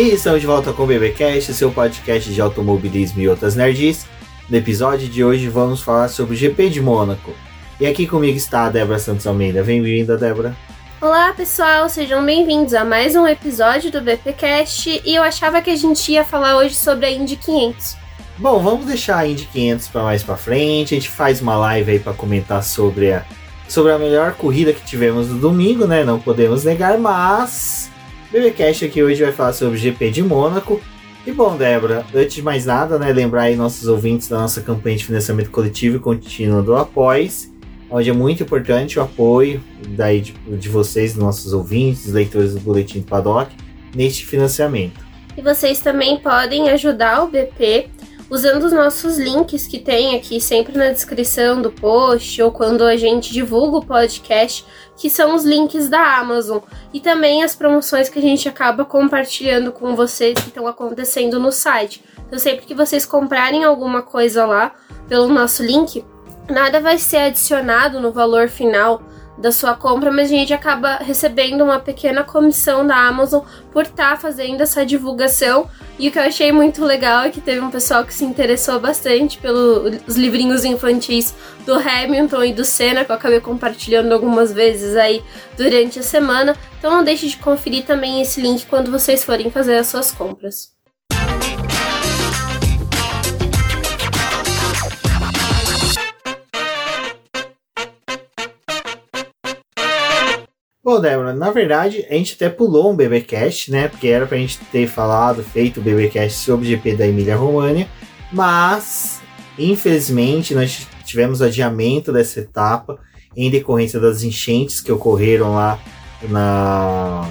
E estamos de volta com o BBcast, seu podcast de automobilismo e outras nerds. No episódio de hoje vamos falar sobre o GP de Mônaco. E aqui comigo está a Débora Santos Almeida. Bem-vinda, Débora. Olá, pessoal, sejam bem-vindos a mais um episódio do BPcast. E eu achava que a gente ia falar hoje sobre a Indy 500. Bom, vamos deixar a Indy 500 para mais para frente. A gente faz uma live aí para comentar sobre a sobre a melhor corrida que tivemos no domingo, né? Não podemos negar, mas BBcast aqui hoje vai falar sobre o GP de Mônaco. E bom, Débora, antes de mais nada, né, lembrar aí nossos ouvintes da nossa campanha de financiamento coletivo e contínuo do Após, onde é muito importante o apoio daí de, de vocês, nossos ouvintes, leitores do Boletim do Paddock, neste financiamento. E vocês também podem ajudar o BP usando os nossos links que tem aqui sempre na descrição do post ou quando a gente divulga o podcast, que são os links da Amazon e também as promoções que a gente acaba compartilhando com vocês que estão acontecendo no site. Então, sempre que vocês comprarem alguma coisa lá pelo nosso link, nada vai ser adicionado no valor final da sua compra, mas a gente acaba recebendo uma pequena comissão da Amazon por estar tá fazendo essa divulgação. E o que eu achei muito legal é que teve um pessoal que se interessou bastante pelos livrinhos infantis do Hamilton e do Senna, que eu acabei compartilhando algumas vezes aí durante a semana. Então não deixe de conferir também esse link quando vocês forem fazer as suas compras. Bom, Débora, na verdade, a gente até pulou um BBcast, né? Porque era pra gente ter falado, feito o BBcast sobre o GP da Emília România, mas infelizmente nós tivemos adiamento dessa etapa em decorrência das enchentes que ocorreram lá na.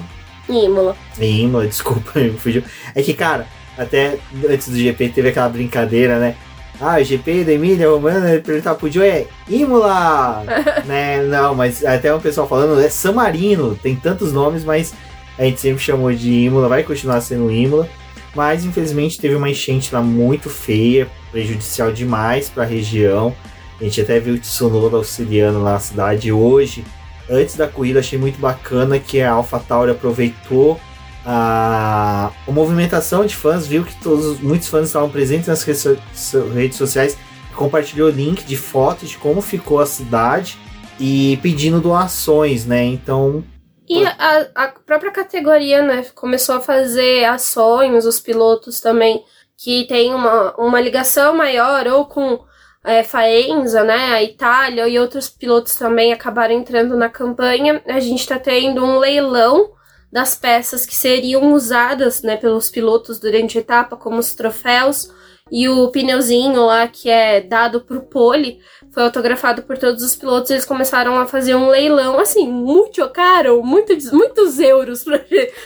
Imola. Em Imola, desculpa, me fugiu. É que, cara, até antes do GP teve aquela brincadeira, né? Ah, GP da Emília Romana, perguntar pro Joe é Imola! né? Não, mas até o pessoal falando, é San Marino, tem tantos nomes, mas a gente sempre chamou de Imola, vai continuar sendo Imola. Mas infelizmente teve uma enchente lá muito feia, prejudicial demais para a região. A gente até viu o Tsunoda auxiliando lá na cidade hoje. Antes da corrida achei muito bacana que a AlphaTauri aproveitou a, a movimentação de fãs viu que todos, muitos fãs estavam presentes nas redes sociais compartilhou o link de fotos de como ficou a cidade e pedindo doações, né? Então. E a, a própria categoria, né, começou a fazer ações, os pilotos também, que tem uma, uma ligação maior, ou com é, Faenza, né, a Itália e outros pilotos também acabaram entrando na campanha. A gente está tendo um leilão das peças que seriam usadas né, pelos pilotos durante a etapa, como os troféus e o pneuzinho lá que é dado pro pole, foi autografado por todos os pilotos. Eles começaram a fazer um leilão, assim, muito caro, muitos, muitos euros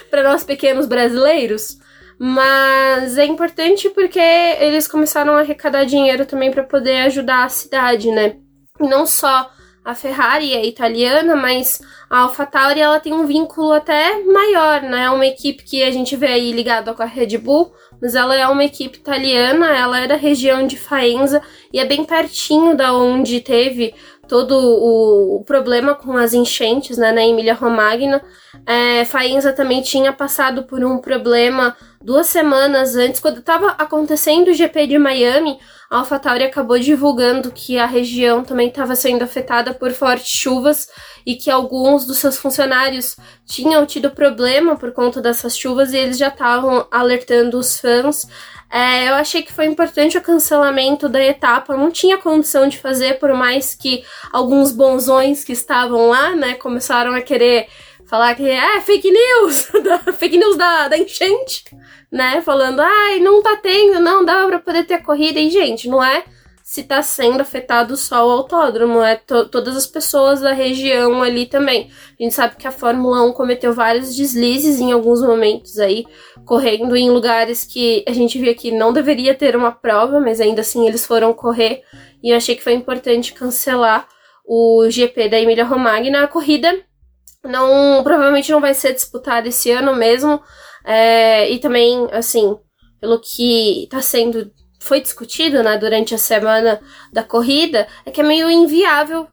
para nós pequenos brasileiros. Mas é importante porque eles começaram a arrecadar dinheiro também para poder ajudar a cidade, né? Não só a Ferrari é italiana, mas a AlphaTauri ela tem um vínculo até maior, né? É uma equipe que a gente vê aí ligada com a Red Bull, mas ela é uma equipe italiana, ela é da região de Faenza e é bem pertinho da onde teve todo o, o problema com as enchentes, né, na Emília Romagna. É, Faenza também tinha passado por um problema duas semanas antes, quando estava acontecendo o GP de Miami, a AlphaTauri acabou divulgando que a região também estava sendo afetada por fortes chuvas e que alguns dos seus funcionários tinham tido problema por conta dessas chuvas e eles já estavam alertando os fãs. É, eu achei que foi importante o cancelamento da etapa, não tinha condição de fazer, por mais que alguns bonzões que estavam lá, né, começaram a querer falar que é fake news, fake news da, da enchente né? Falando, ai, não tá tendo, não dá pra poder ter corrida. E, gente, não é se tá sendo afetado só o autódromo, é to todas as pessoas da região ali também. A gente sabe que a Fórmula 1 cometeu vários deslizes em alguns momentos aí, correndo em lugares que a gente via que não deveria ter uma prova, mas ainda assim eles foram correr. E eu achei que foi importante cancelar o GP da Emília Romagna. A corrida não provavelmente não vai ser disputada esse ano mesmo. É, e também, assim, pelo que está sendo foi discutido né, durante a semana da corrida, é que é meio inviável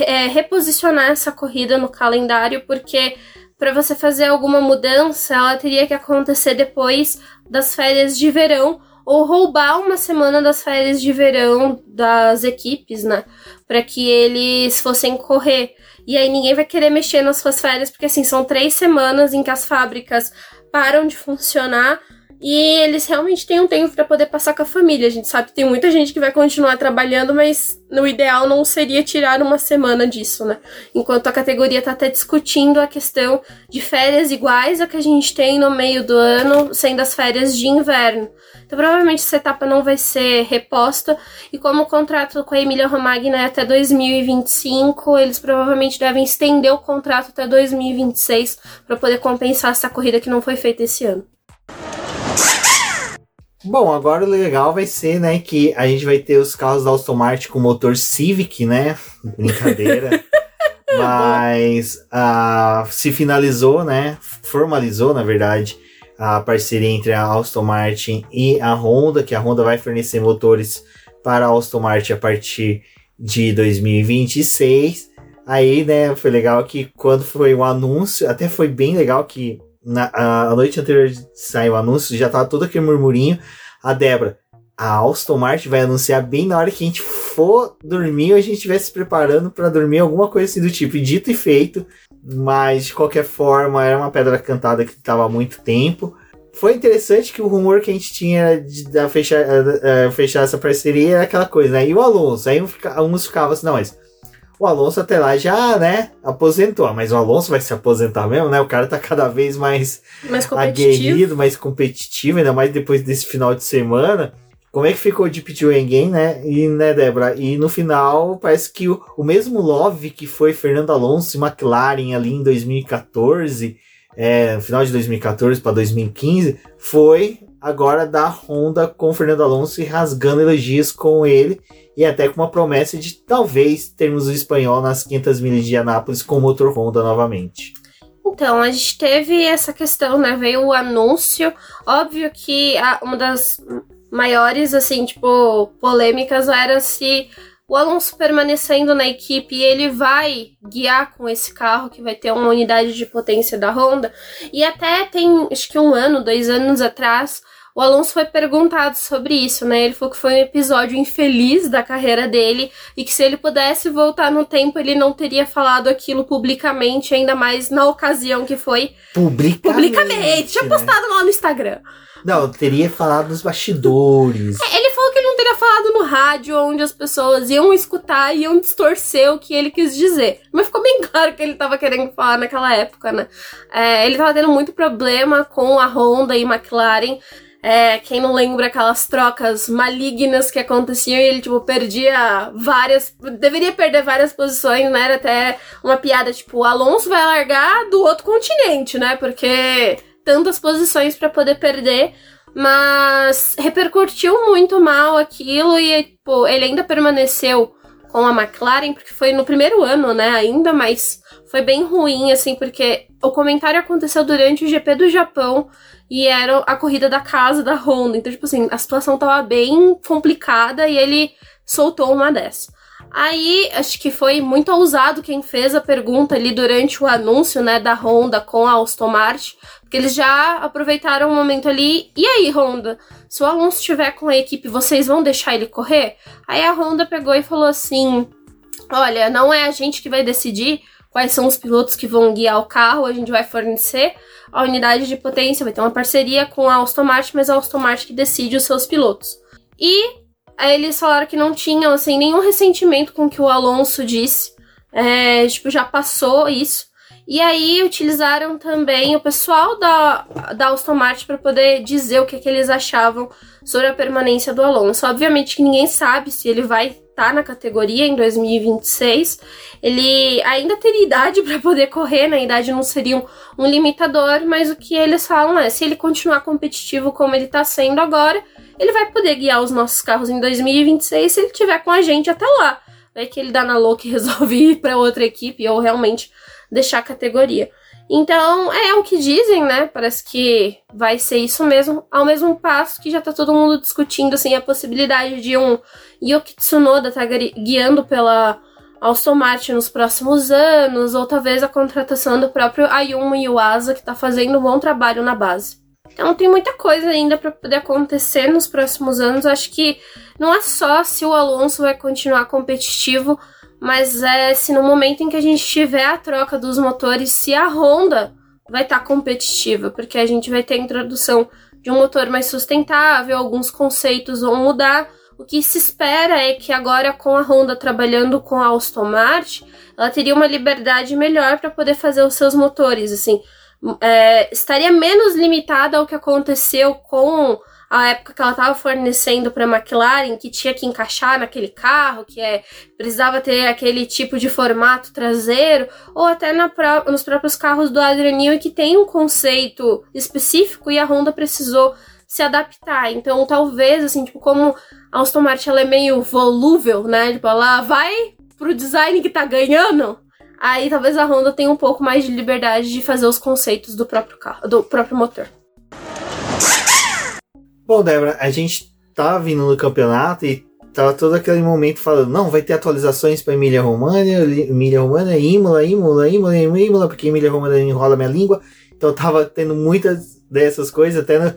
é, reposicionar essa corrida no calendário, porque para você fazer alguma mudança, ela teria que acontecer depois das férias de verão ou roubar uma semana das férias de verão das equipes, né? Para que eles fossem correr. E aí ninguém vai querer mexer nas suas férias, porque assim, são três semanas em que as fábricas param de funcionar e eles realmente têm um tempo para poder passar com a família. A gente sabe que tem muita gente que vai continuar trabalhando, mas no ideal não seria tirar uma semana disso, né? Enquanto a categoria tá até discutindo a questão de férias iguais a que a gente tem no meio do ano, sendo as férias de inverno. Então provavelmente essa etapa não vai ser reposta e como o contrato com a Emília Romagna é até 2025, eles provavelmente devem estender o contrato até 2026 para poder compensar essa corrida que não foi feita esse ano. Bom, agora o legal vai ser, né, que a gente vai ter os carros da Aston Martin com motor Civic, né? Brincadeira. Mas uh, se finalizou, né? Formalizou, na verdade, a parceria entre a Aston Martin e a Honda, que a Honda vai fornecer motores para a Aston Martin a partir de 2026. Aí, né, foi legal que quando foi o anúncio, até foi bem legal que na, a, a noite anterior de sair o anúncio, já tava todo aquele murmurinho. A Débora, a Aston Martin vai anunciar bem na hora que a gente for dormir, ou a gente estiver se preparando para dormir, alguma coisa assim do tipo. E dito e feito, mas de qualquer forma, era uma pedra cantada que estava há muito tempo. Foi interessante que o rumor que a gente tinha de, de fechar, uh, uh, fechar essa parceria era aquela coisa, né? E o Alonso? Aí uns ficavam assim, não, mas o Alonso até lá já, né, aposentou. Mas o Alonso vai se aposentar mesmo, né? O cara tá cada vez mais, mais aguerrido, mais competitivo, ainda mais depois desse final de semana. Como é que ficou o Deep Game, né? E, né, Débora? E no final, parece que o, o mesmo Love que foi Fernando Alonso e McLaren ali em 2014, é, no final de 2014 para 2015, foi agora da Honda com Fernando Alonso e rasgando elogios com ele e até com uma promessa de talvez termos o espanhol nas 500 milhas de Anápolis com motor Honda novamente. Então, a gente teve essa questão, né? Veio o anúncio. Óbvio que a, uma das maiores, assim, tipo, polêmicas era se o Alonso permanecendo na equipe, ele vai guiar com esse carro que vai ter uma unidade de potência da Honda. E até tem, acho que um ano, dois anos atrás, o Alonso foi perguntado sobre isso, né? Ele falou que foi um episódio infeliz da carreira dele e que se ele pudesse voltar no tempo, ele não teria falado aquilo publicamente, ainda mais na ocasião que foi publicamente. Publicamente. Tinha né? postado lá no Instagram. Não, teria falado nos bastidores. É, ele falou que ele não teria falado no rádio, onde as pessoas iam escutar e iam distorcer o que ele quis dizer. Mas ficou bem claro que ele estava querendo falar naquela época, né? É, ele estava tendo muito problema com a Honda e McLaren. É, quem não lembra aquelas trocas malignas que aconteciam e ele, tipo, perdia várias. Deveria perder várias posições, né? Era até uma piada, tipo, Alonso vai largar do outro continente, né? Porque tantas posições para poder perder. Mas repercutiu muito mal aquilo e, tipo, ele ainda permaneceu com a McLaren, porque foi no primeiro ano, né? Ainda, mas foi bem ruim, assim, porque o comentário aconteceu durante o GP do Japão e era a corrida da casa da Honda. Então, tipo assim, a situação tava bem complicada e ele soltou uma dessa. Aí, acho que foi muito ousado quem fez a pergunta ali durante o anúncio, né, da Honda com a Aston Martin, porque eles já aproveitaram o momento ali. E aí, Honda, se o Alonso estiver com a equipe, vocês vão deixar ele correr? Aí a Honda pegou e falou assim: Olha, não é a gente que vai decidir quais são os pilotos que vão guiar o carro, a gente vai fornecer a unidade de potência, vai ter uma parceria com a Aston Martin, mas a Aston Martin que decide os seus pilotos. E eles falaram que não tinham, assim, nenhum ressentimento com o que o Alonso disse, é, tipo, já passou isso. E aí utilizaram também o pessoal da, da Aston Martin para poder dizer o que, que eles achavam sobre a permanência do Alonso. Obviamente que ninguém sabe se ele vai estar tá na categoria em 2026. Ele ainda teria idade para poder correr, na né? idade não seria um, um, limitador, mas o que eles falam é, se ele continuar competitivo como ele está sendo agora, ele vai poder guiar os nossos carros em 2026 se ele tiver com a gente até lá. Vai que ele dá na louca e resolve ir para outra equipe ou realmente deixar a categoria. Então, é o que dizem, né? Parece que vai ser isso mesmo, ao mesmo passo que já tá todo mundo discutindo assim a possibilidade de um Yuki Tsunoda tá guiando pela Aston Martin nos próximos anos, ou talvez a contratação do próprio Ayumu Yuasa, que está fazendo um bom trabalho na base. Então tem muita coisa ainda para poder acontecer nos próximos anos. Acho que não é só se o Alonso vai continuar competitivo, mas é se no momento em que a gente tiver a troca dos motores, se a Honda vai estar tá competitiva, porque a gente vai ter a introdução de um motor mais sustentável, alguns conceitos vão mudar. O que se espera é que agora com a Honda trabalhando com a Aston Martin, ela teria uma liberdade melhor para poder fazer os seus motores, assim, é, estaria menos limitada ao que aconteceu com a época que ela estava fornecendo para a McLaren, que tinha que encaixar naquele carro, que é precisava ter aquele tipo de formato traseiro, ou até na, nos próprios carros do Adrian Newey, que tem um conceito específico e a Honda precisou se adaptar. Então, talvez, assim, tipo, como a Aston Martin ela é meio volúvel, né? Tipo, ela vai pro design que tá ganhando, aí talvez a Honda tenha um pouco mais de liberdade de fazer os conceitos do próprio carro, do próprio motor. Bom, Débora, a gente tá vindo no campeonato e tava todo aquele momento falando, não, vai ter atualizações para Emília România, Emília România, Imola, Imola, Imola, Imola, porque Emília România enrola minha língua. Então tava tendo muitas dessas coisas, até no,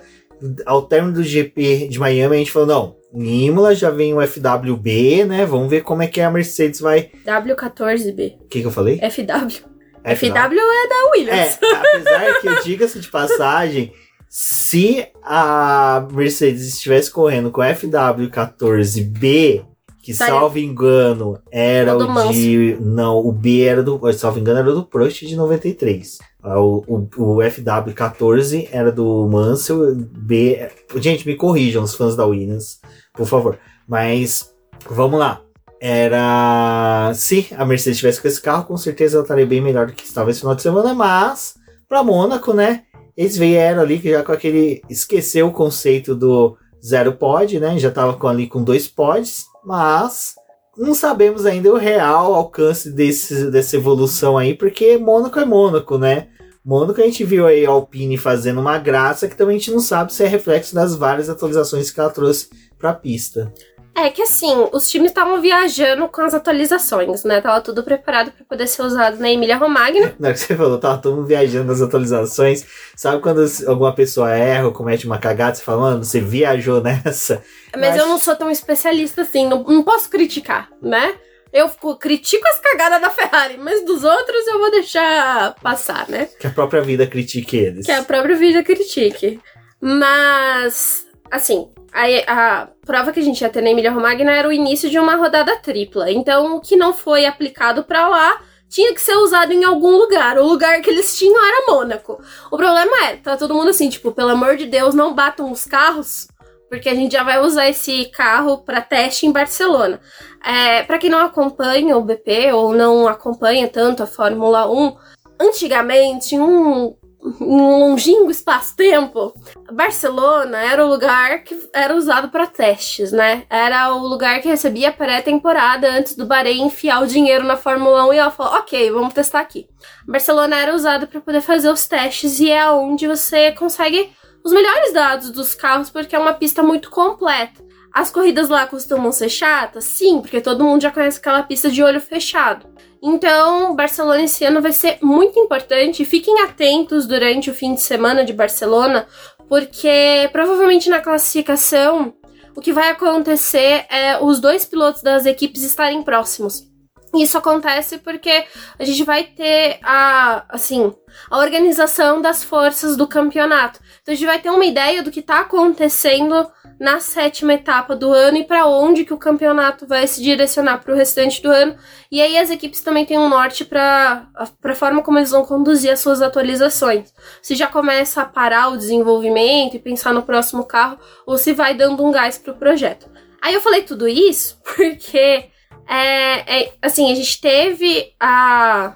ao término do GP de Miami a gente falou, não, em Imola já vem o FWB, né? Vamos ver como é que a Mercedes vai. W14B. O que, que eu falei? FW. FW, FW é da Williams. É, apesar que, diga-se de passagem, se a Mercedes estivesse correndo com FW14B, que Estaria... salvo engano era o, o de. Não, o B era do. Salvo engano era do Prost de 93. Ah, o, o, o FW14 era do Mansell, B. Gente, me corrijam os fãs da Williams, por favor. Mas vamos lá. Era. Se a Mercedes tivesse com esse carro, com certeza ela estaria bem melhor do que estava esse final de semana, mas para Mônaco, né? Eles vieram ali já com aquele. Esqueceu o conceito do zero pod, né? Já tava com, ali com dois pods, mas não sabemos ainda o real alcance desse, dessa evolução aí, porque Mônaco é Mônaco, né? Mônaco a gente viu aí a Alpine fazendo uma graça que também a gente não sabe se é reflexo das várias atualizações que ela trouxe para a pista. É que assim, os times estavam viajando com as atualizações, né? Tava tudo preparado para poder ser usado na Emília Romagna. Não, é que você falou, tava todo mundo viajando nas atualizações. Sabe quando alguma pessoa erra ou comete uma cagada, você fala, mano, você viajou nessa? Mas eu, eu não sou tão especialista assim, não, não posso criticar, né? Eu critico as cagadas da Ferrari, mas dos outros eu vou deixar passar, né? Que a própria vida critique eles. Que a própria vida critique. Mas, assim, a, a, prova que a gente ia ter na Emília Romagna era o início de uma rodada tripla. Então, o que não foi aplicado para lá tinha que ser usado em algum lugar. O lugar que eles tinham era Mônaco. O problema é, tá todo mundo assim, tipo, pelo amor de Deus, não batam os carros, porque a gente já vai usar esse carro para teste em Barcelona. É, para quem não acompanha o BP ou não acompanha tanto a Fórmula 1, antigamente, um um longínquo espaço-tempo, Barcelona era o lugar que era usado para testes, né? Era o lugar que recebia pré-temporada antes do Bahrein enfiar o dinheiro na Fórmula 1 e ela falou: ok, vamos testar aqui. Barcelona era usado para poder fazer os testes e é onde você consegue os melhores dados dos carros porque é uma pista muito completa. As corridas lá costumam ser chatas? Sim, porque todo mundo já conhece aquela pista de olho fechado. Então, Barcelona esse ano vai ser muito importante. Fiquem atentos durante o fim de semana de Barcelona, porque provavelmente na classificação o que vai acontecer é os dois pilotos das equipes estarem próximos. Isso acontece porque a gente vai ter a, assim, a organização das forças do campeonato. Então a gente vai ter uma ideia do que está acontecendo na sétima etapa do ano e para onde que o campeonato vai se direcionar para o restante do ano. E aí as equipes também têm um norte para a forma como eles vão conduzir as suas atualizações. Se já começa a parar o desenvolvimento e pensar no próximo carro, ou se vai dando um gás para o projeto. Aí eu falei tudo isso porque é, é, assim, a gente teve a, a,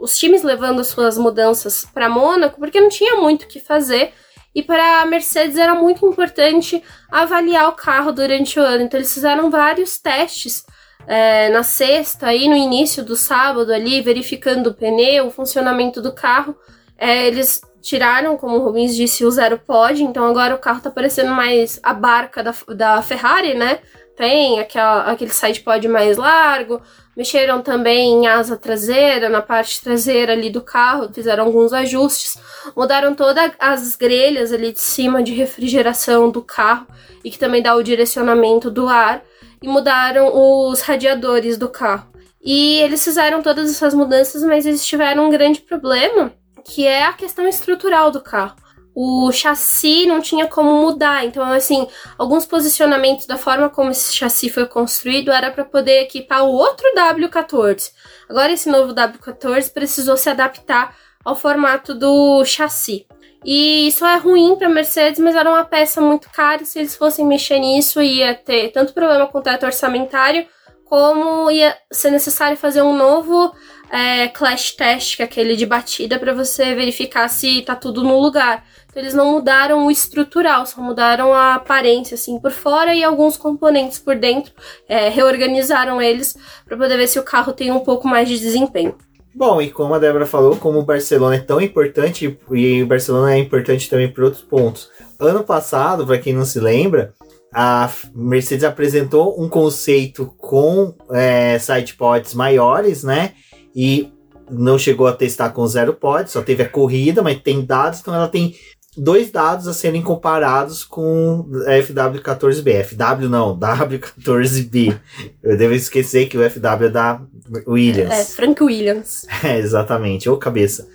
os times levando as suas mudanças para Mônaco porque não tinha muito o que fazer e para a Mercedes era muito importante avaliar o carro durante o ano. Então eles fizeram vários testes é, na sexta e no início do sábado ali, verificando o pneu, o funcionamento do carro. É, eles tiraram, como o Rubens disse, o zero pod, então agora o carro tá parecendo mais a barca da, da Ferrari, né? tem, aquela, aquele side pod mais largo. Mexeram também em asa traseira, na parte traseira ali do carro, fizeram alguns ajustes. Mudaram todas as grelhas ali de cima de refrigeração do carro e que também dá o direcionamento do ar. E mudaram os radiadores do carro. E eles fizeram todas essas mudanças, mas eles tiveram um grande problema, que é a questão estrutural do carro o chassi não tinha como mudar. Então, assim, alguns posicionamentos da forma como esse chassi foi construído era para poder equipar o outro W14. Agora, esse novo W14 precisou se adaptar ao formato do chassi. E isso é ruim para Mercedes, mas era uma peça muito cara. Se eles fossem mexer nisso, ia ter tanto problema com o teto orçamentário, como ia ser necessário fazer um novo é, clash test, que é aquele de batida, para você verificar se tá tudo no lugar. Eles não mudaram o estrutural, só mudaram a aparência, assim, por fora e alguns componentes por dentro. É, reorganizaram eles para poder ver se o carro tem um pouco mais de desempenho. Bom, e como a Débora falou, como o Barcelona é tão importante, e o Barcelona é importante também por outros pontos. Ano passado, para quem não se lembra, a Mercedes apresentou um conceito com é, sidepods maiores, né? E não chegou a testar com zero pod, só teve a corrida, mas tem dados, então ela tem dois dados a serem comparados com FW14B. FW não, W14B. Eu devo esquecer que o FW é da Williams. É, Frank Williams. É, exatamente, ou cabeça.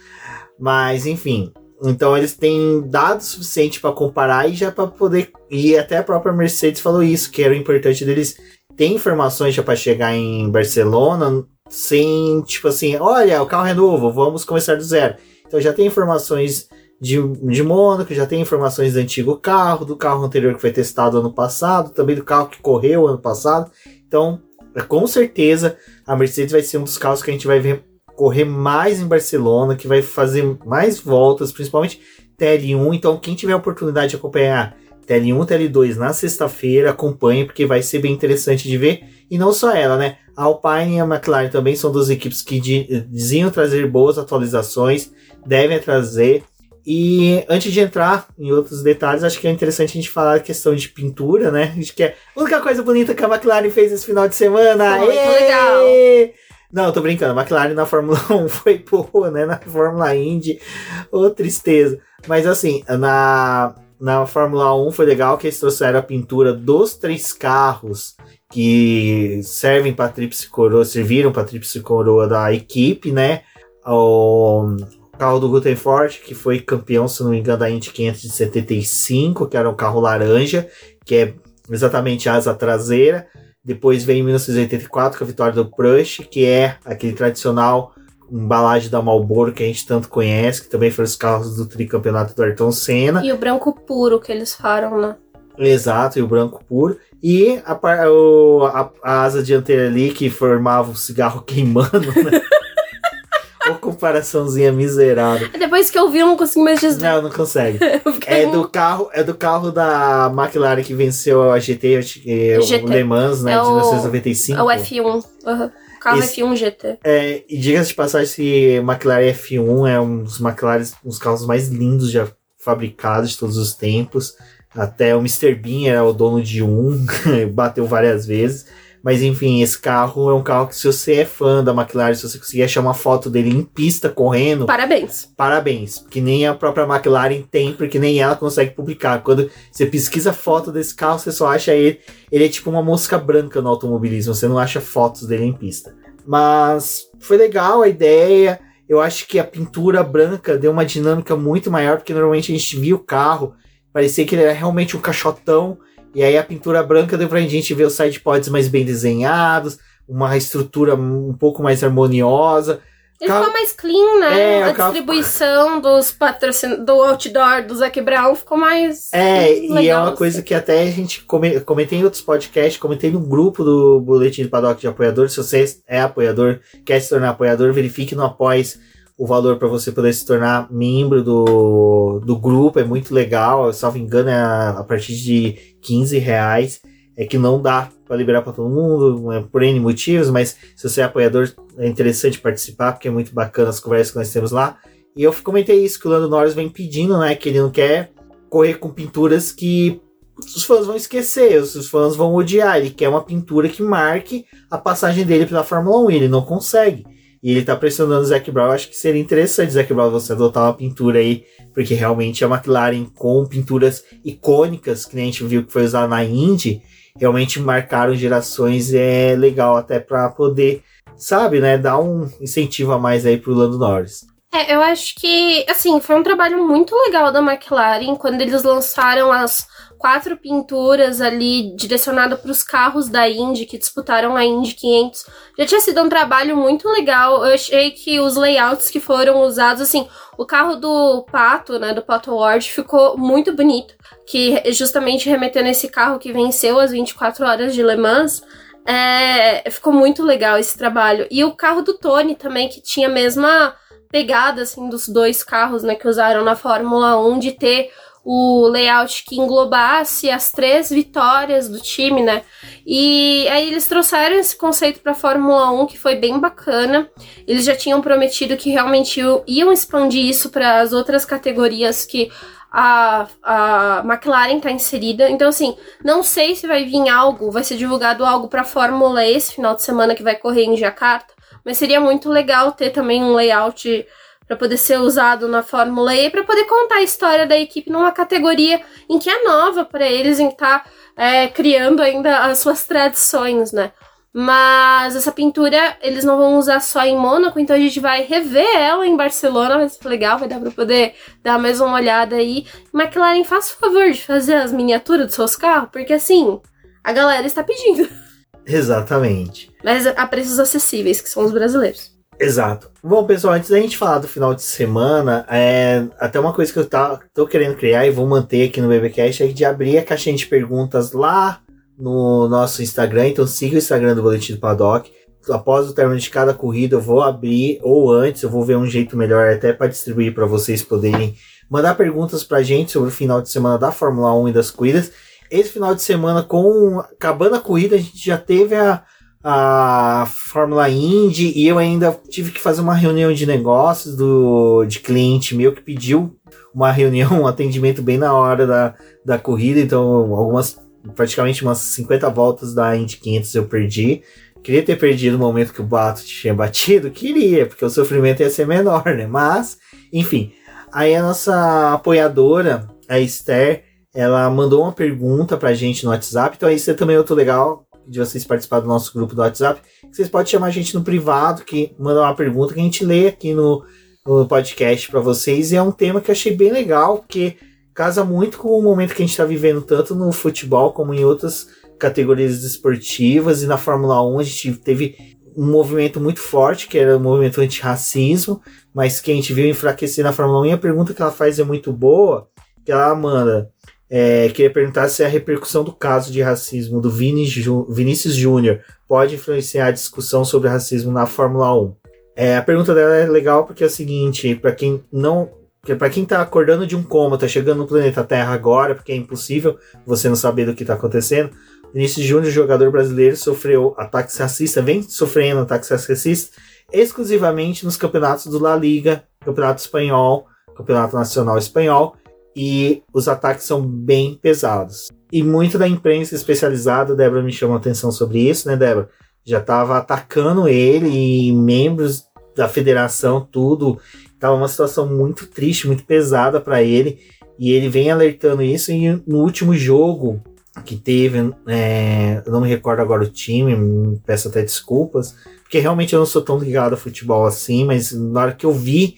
Mas, enfim. Então eles têm dados suficientes para comparar e já para poder. E até a própria Mercedes falou isso, que era importante deles ter informações já para chegar em Barcelona sem, tipo assim, olha, o carro é novo, vamos começar do zero. Então já tem informações de, de Mônaco, já tem informações do antigo carro, do carro anterior que foi testado ano passado, também do carro que correu ano passado. Então, com certeza, a Mercedes vai ser um dos carros que a gente vai ver correr mais em Barcelona, que vai fazer mais voltas, principalmente TL1. Então, quem tiver a oportunidade de acompanhar TL1, TL2 na sexta-feira, acompanhe, porque vai ser bem interessante de ver. E não só ela, né? A Alpine e a McLaren também são duas equipes que diziam trazer boas atualizações, devem trazer. E antes de entrar em outros detalhes, acho que é interessante a gente falar a questão de pintura, né? Acho que é a única coisa bonita que a McLaren fez esse final de semana. Foi legal. Não, tô brincando. A McLaren na Fórmula 1 foi boa, né? Na Fórmula Indy, ô oh, tristeza. Mas assim, na, na Fórmula 1 foi legal que eles trouxeram a pintura dos três carros que servem para tríplice coroa, serviram para tríplice coroa da equipe, né? O, carro do Gutenfort, que foi campeão, se não me engano, da Indy 575, que era um carro laranja, que é exatamente a asa traseira. Depois vem em 1984 com a vitória do Prush, que é aquele tradicional embalagem da Marlboro que a gente tanto conhece, que também foi os carros do tricampeonato do Ayrton Senna. E o branco puro que eles falam lá. Exato, e o branco puro. E a, a, a asa dianteira ali que formava o cigarro queimando, né? Comparaçãozinha miserável. Depois que eu vi, eu não consigo mais dizer. Não, não consegue. é do carro, é do carro da McLaren que venceu a GT, GT. o Le Mans, né, é de 1995. É o F1. Uhum. O carro Esse, F1 GT. É, e diga-se de passagem, esse McLaren F1 é um dos McLaren, um dos carros mais lindos já fabricados de todos os tempos. Até o Mr. Bean era o dono de um, bateu várias vezes. Mas enfim, esse carro é um carro que, se você é fã da McLaren, se você conseguir achar uma foto dele em pista correndo. Parabéns. Parabéns. Que nem a própria McLaren tem, porque nem ela consegue publicar. Quando você pesquisa foto desse carro, você só acha ele. Ele é tipo uma mosca branca no automobilismo. Você não acha fotos dele em pista. Mas foi legal a ideia. Eu acho que a pintura branca deu uma dinâmica muito maior, porque normalmente a gente via o carro, parecia que ele era realmente um caixotão e aí a pintura branca deu pra gente ver os sidepods mais bem desenhados, uma estrutura um pouco mais harmoniosa. Ele ficou mais clean, né? É, a distribuição dos patrocin... do outdoor do Zac Brown ficou mais. É, legal, e é uma coisa assim. que até a gente come... comentei em outros podcasts, comentei no grupo do Boletim do Paddock de Apoiador. Se você é apoiador, quer se tornar apoiador, verifique no Após o valor para você poder se tornar membro do, do grupo. É muito legal. Salvo engano, é a, a partir de 15 reais. É que não dá para liberar para todo mundo, é por N motivos, mas se você é apoiador, é interessante participar, porque é muito bacana as conversas que nós temos lá. E eu comentei isso, que o Lando Norris vem pedindo, né, que ele não quer correr com pinturas que os fãs vão esquecer, os fãs vão odiar. Ele quer uma pintura que marque a passagem dele pela Fórmula 1. Ele não consegue. E ele tá pressionando o Zac Brown. Acho que seria interessante, Zac Brown, você adotar uma pintura aí, porque realmente a McLaren com pinturas icônicas, que a gente viu que foi usada na Indy, realmente marcaram gerações. É legal até para poder, sabe, né, dar um incentivo a mais aí pro Lando Norris. É, eu acho que, assim, foi um trabalho muito legal da McLaren quando eles lançaram as quatro pinturas ali direcionado para os carros da Indy que disputaram a Indy 500. Já tinha sido um trabalho muito legal. Eu achei que os layouts que foram usados, assim, o carro do Pato, né, do Pato Ward, ficou muito bonito. Que justamente remetendo esse carro que venceu as 24 horas de Le Mans. É, ficou muito legal esse trabalho. E o carro do Tony também, que tinha a mesma pegada, assim, dos dois carros, né, que usaram na Fórmula 1, de ter o layout que englobasse as três vitórias do time, né? E aí eles trouxeram esse conceito para a Fórmula 1 que foi bem bacana. Eles já tinham prometido que realmente iam expandir isso para as outras categorias que a, a McLaren está inserida. Então, assim, não sei se vai vir algo, vai ser divulgado algo para a Fórmula esse final de semana que vai correr em Jakarta, mas seria muito legal ter também um layout para poder ser usado na Fórmula E, para poder contar a história da equipe numa categoria em que é nova para eles, em estar tá, é, criando ainda as suas tradições, né? Mas essa pintura eles não vão usar só em Mônaco, então a gente vai rever ela em Barcelona, ser legal, vai dar para poder dar mais uma olhada aí. McLaren, faça o favor de fazer as miniaturas dos seus carros, porque assim, a galera está pedindo. Exatamente. Mas a preços acessíveis, que são os brasileiros. Exato. Bom, pessoal, antes da gente falar do final de semana, é, até uma coisa que eu tá, tô querendo criar e vou manter aqui no BBcast é de abrir a caixinha de perguntas lá no nosso Instagram. Então siga o Instagram do Boletim do Paddock. Após o término de cada corrida, eu vou abrir, ou antes, eu vou ver um jeito melhor até para distribuir para vocês poderem mandar perguntas pra gente sobre o final de semana da Fórmula 1 e das corridas. Esse final de semana, com acabando a corrida, a gente já teve a a Fórmula Indy e eu ainda tive que fazer uma reunião de negócios do, de cliente meu que pediu uma reunião, um atendimento bem na hora da, da corrida, então algumas praticamente umas 50 voltas da Indy 500 eu perdi. Queria ter perdido no momento que o Bato tinha batido? Queria, porque o sofrimento ia ser menor, né? Mas, enfim. Aí a nossa apoiadora, a Esther, ela mandou uma pergunta pra gente no WhatsApp. Então isso é também outro legal de vocês participar do nosso grupo do WhatsApp, vocês podem chamar a gente no privado, que manda uma pergunta que a gente lê aqui no, no podcast para vocês. E é um tema que eu achei bem legal, porque casa muito com o momento que a gente está vivendo, tanto no futebol como em outras categorias esportivas. E na Fórmula 1 a gente teve um movimento muito forte, que era o movimento antirracismo, mas que a gente viu enfraquecer na Fórmula 1. E a pergunta que ela faz é muito boa, que ela manda é, queria perguntar se a repercussão do caso de racismo do Vini Ju, Vinícius Júnior pode influenciar a discussão sobre racismo na Fórmula 1. É, a pergunta dela é legal porque é o seguinte, para quem não para quem tá acordando de um coma, tá chegando no planeta Terra agora, porque é impossível você não saber do que tá acontecendo. Vinícius Júnior, jogador brasileiro, sofreu ataques racistas, vem sofrendo ataques racistas exclusivamente nos campeonatos do La Liga, Campeonato Espanhol, Campeonato Nacional Espanhol e os ataques são bem pesados. E muito da imprensa especializada, Débora me chamou a atenção sobre isso, né, Débora? Já estava atacando ele e membros da federação, tudo. Tava uma situação muito triste, muito pesada para ele. E ele vem alertando isso. E no último jogo que teve, é, eu não me recordo agora o time, peço até desculpas, porque realmente eu não sou tão ligado a futebol assim, mas na hora que eu vi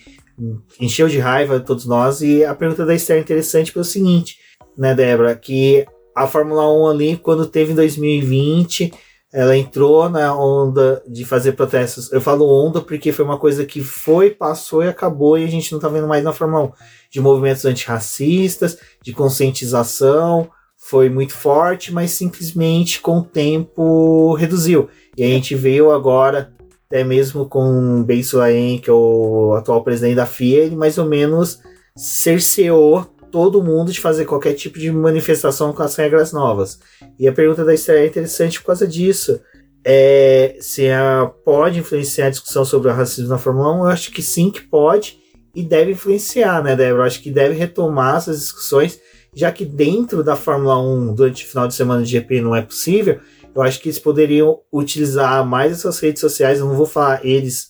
encheu de raiva todos nós. E a pergunta da Esther é interessante pelo seguinte, né, Débora? Que a Fórmula 1 ali, quando teve em 2020, ela entrou na onda de fazer protestos. Eu falo onda porque foi uma coisa que foi, passou e acabou e a gente não tá vendo mais na Fórmula 1. De movimentos antirracistas, de conscientização, foi muito forte, mas simplesmente com o tempo reduziu. E a gente veio agora até mesmo com Ben Sulaim, que é o atual presidente da FIA, ele mais ou menos cerceou todo mundo de fazer qualquer tipo de manifestação com as regras novas. E a pergunta da Esther é interessante por causa disso. É, se a, pode influenciar a discussão sobre o racismo na Fórmula 1? Eu acho que sim, que pode e deve influenciar, né, Débora? Eu acho que deve retomar essas discussões já que dentro da Fórmula 1, durante o final de semana de GP, não é possível, eu acho que eles poderiam utilizar mais essas redes sociais. Eu não vou falar eles,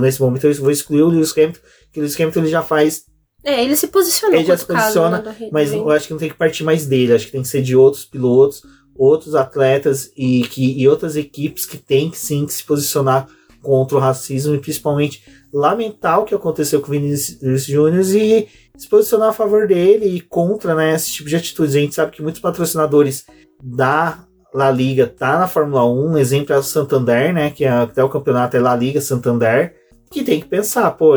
nesse momento eu vou excluir o Lewis Hamilton, que o Lewis Hamilton ele já faz. É, ele se posicionou. Ele já se posiciona, caso, mas eu acho que não tem que partir mais dele, acho que tem que ser de outros pilotos, outros atletas e, que, e outras equipes que têm que sim que se posicionar contra o racismo e principalmente lamentar o que aconteceu com o Vinícius Júnior e se posicionar a favor dele e contra né, esse tipo de atitude. A gente sabe que muitos patrocinadores da La Liga tá na Fórmula 1, exemplo é o Santander, né, que é, até o campeonato é La Liga Santander, que tem que pensar, pô,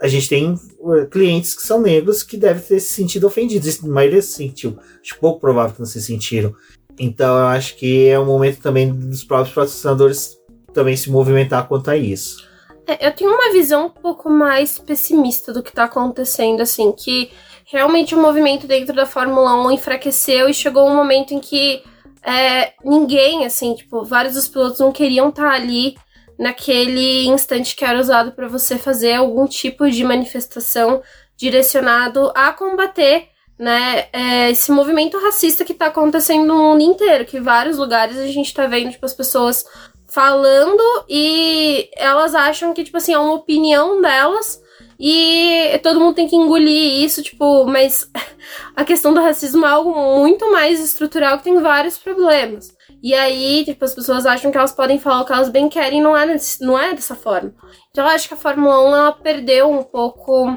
a gente tem uh, clientes que são negros que devem ter se sentido ofendidos, a maioria se sentiu, acho pouco provável que não se sentiram. Então eu acho que é um momento também dos próprios patrocinadores também se movimentar quanto a isso. É, eu tenho uma visão um pouco mais pessimista do que está acontecendo, assim, que realmente o movimento dentro da Fórmula 1 enfraqueceu e chegou um momento em que é, ninguém, assim, tipo, vários dos pilotos não queriam estar tá ali naquele instante que era usado para você fazer algum tipo de manifestação direcionado a combater né, é, esse movimento racista que está acontecendo no mundo inteiro, que vários lugares a gente está vendo, tipo, as pessoas falando e elas acham que, tipo assim, é uma opinião delas e todo mundo tem que engolir isso, tipo, mas a questão do racismo é algo muito mais estrutural que tem vários problemas. E aí, tipo, as pessoas acham que elas podem falar o que elas bem querem não é, não é dessa forma. Então eu acho que a Fórmula 1 ela perdeu um pouco.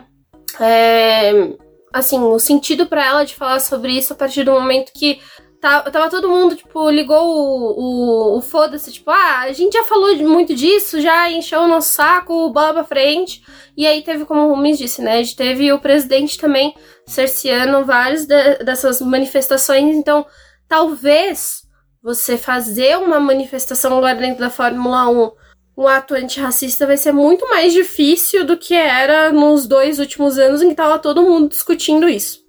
É, assim, o sentido para ela de falar sobre isso a partir do momento que Tá, tava todo mundo, tipo, ligou o, o, o foda-se, tipo, ah, a gente já falou muito disso, já encheu o nosso saco, bola pra frente. E aí teve, como o Rubens disse, né? A gente teve o presidente também cerceando várias de, dessas manifestações. Então, talvez você fazer uma manifestação agora dentro da Fórmula 1, um ato antirracista, vai ser muito mais difícil do que era nos dois últimos anos em que tava todo mundo discutindo isso.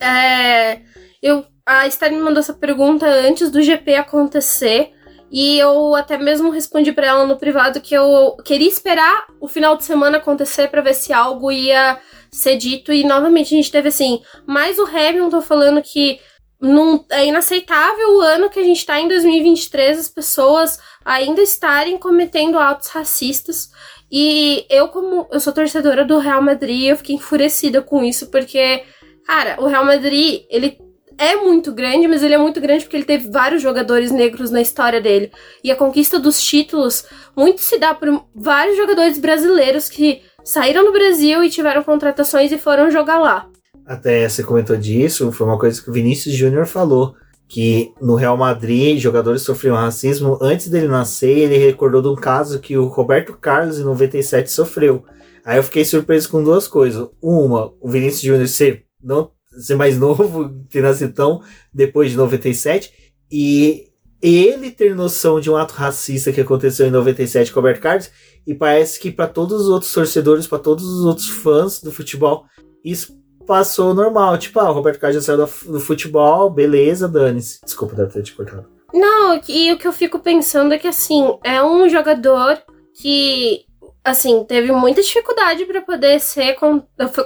É, eu a Esther me mandou essa pergunta antes do GP acontecer. E eu até mesmo respondi para ela no privado que eu queria esperar o final de semana acontecer para ver se algo ia ser dito. E novamente a gente teve assim, mais o Hamilton falando que não, é inaceitável o ano que a gente tá em 2023, as pessoas ainda estarem cometendo atos racistas. E eu, como eu sou torcedora do Real Madrid, eu fiquei enfurecida com isso, porque, cara, o Real Madrid, ele é muito grande, mas ele é muito grande porque ele teve vários jogadores negros na história dele. E a conquista dos títulos muito se dá por vários jogadores brasileiros que saíram do Brasil e tiveram contratações e foram jogar lá. Até você comentou disso, foi uma coisa que o Vinícius Júnior falou. Que no Real Madrid, jogadores sofriam racismo. Antes dele nascer, ele recordou de um caso que o Roberto Carlos, em 97, sofreu. Aí eu fiquei surpreso com duas coisas. Uma, o Vinícius Júnior ser não ser mais novo, ter nascido tão depois de 97, e ele ter noção de um ato racista que aconteceu em 97 com o Roberto Carlos, e parece que para todos os outros torcedores, para todos os outros fãs do futebol, isso passou normal. Tipo, ah, o Roberto Carlos já saiu do futebol, beleza, dane-se. Desculpa, deve ter te cortado. Não, e o que eu fico pensando é que, assim, é um jogador que assim, teve muita dificuldade para poder ser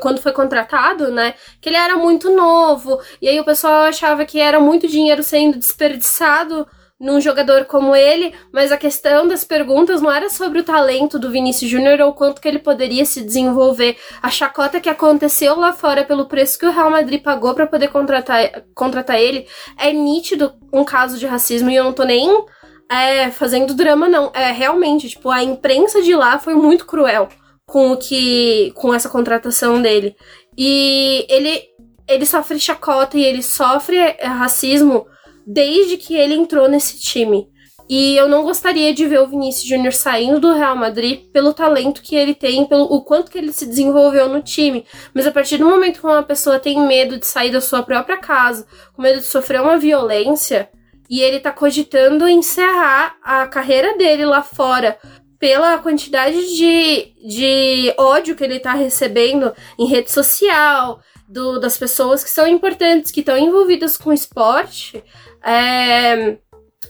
quando foi contratado, né? Que ele era muito novo, e aí o pessoal achava que era muito dinheiro sendo desperdiçado num jogador como ele, mas a questão das perguntas não era sobre o talento do Vinícius Júnior ou quanto que ele poderia se desenvolver. A chacota que aconteceu lá fora pelo preço que o Real Madrid pagou para poder contratar, contratar ele é nítido um caso de racismo e eu não tô nem é, fazendo drama, não. É realmente, tipo, a imprensa de lá foi muito cruel com o que. com essa contratação dele. E ele, ele sofre chacota e ele sofre é, racismo desde que ele entrou nesse time. E eu não gostaria de ver o Vinícius Júnior saindo do Real Madrid pelo talento que ele tem, pelo o quanto que ele se desenvolveu no time. Mas a partir do momento que uma pessoa tem medo de sair da sua própria casa, com medo de sofrer uma violência, e ele tá cogitando encerrar a carreira dele lá fora pela quantidade de, de ódio que ele tá recebendo em rede social, do, das pessoas que são importantes, que estão envolvidas com esporte. É,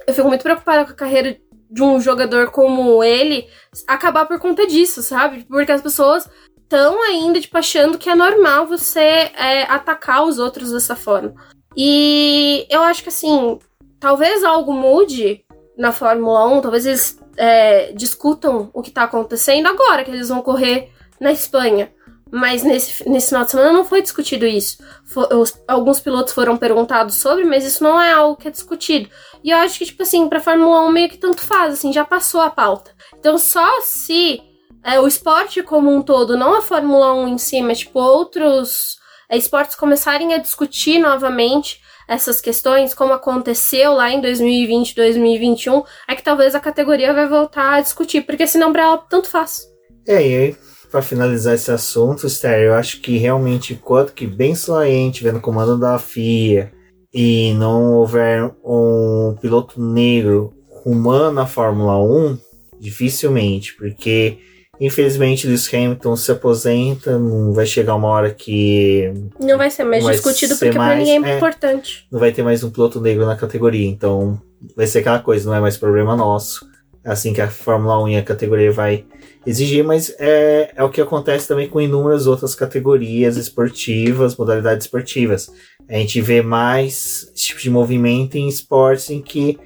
eu fico muito preocupada com a carreira de um jogador como ele acabar por conta disso, sabe? Porque as pessoas estão ainda, tipo, achando que é normal você é, atacar os outros dessa forma. E eu acho que, assim, talvez algo mude na Fórmula 1, talvez eles é, discutam o que tá acontecendo agora, que eles vão correr na Espanha. Mas nesse, nesse final de semana não foi discutido isso. For, os, alguns pilotos foram perguntados sobre, mas isso não é algo que é discutido. E eu acho que, tipo assim, pra Fórmula 1 meio que tanto faz, assim, já passou a pauta. Então só se é, o esporte como um todo, não a Fórmula 1 em si, mas tipo outros é, esportes começarem a discutir novamente essas questões, como aconteceu lá em 2020, 2021, é que talvez a categoria vai voltar a discutir, porque senão pra ela tanto faz. É, e aí para finalizar esse assunto, Esther, eu acho que realmente, enquanto que bem Soaente vendo o comando da FIA e não houver um piloto negro rumando a Fórmula 1, dificilmente, porque infelizmente Lewis Hamilton se aposenta, não vai chegar uma hora que. Não vai ser mais vai discutido ser porque mais, pra ninguém é, é importante. Não vai ter mais um piloto negro na categoria, então vai ser aquela coisa, não é mais problema nosso. É assim que a Fórmula 1 e a categoria vai exigir, mas é, é o que acontece também com inúmeras outras categorias esportivas, modalidades esportivas. A gente vê mais esse tipo de movimento em esportes em que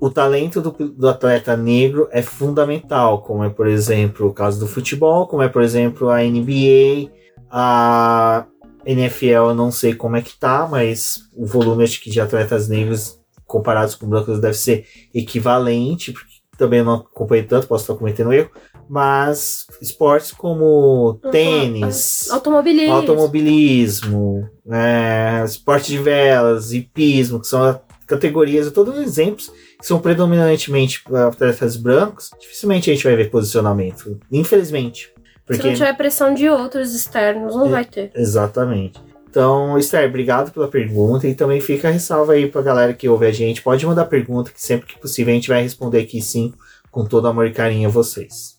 o talento do, do, atleta negro é fundamental, como é, por exemplo, o caso do futebol, como é, por exemplo, a NBA, a NFL, eu não sei como é que tá, mas o volume acho que de atletas negros comparados com brancos deve ser equivalente, porque também não acompanhei tanto, posso estar cometendo erro, mas esportes como tênis, automobilismo, automobilismo né, esporte de velas, hipismo, que são categorias, todos exemplos são predominantemente atletas brancos, dificilmente a gente vai ver posicionamento, infelizmente. Porque... Se não tiver pressão de outros externos, não é, vai ter. Exatamente. Então, Esther, obrigado pela pergunta e também fica a ressalva aí pra galera que ouve a gente. Pode mandar pergunta que sempre que possível a gente vai responder aqui sim, com todo amor e carinho a vocês.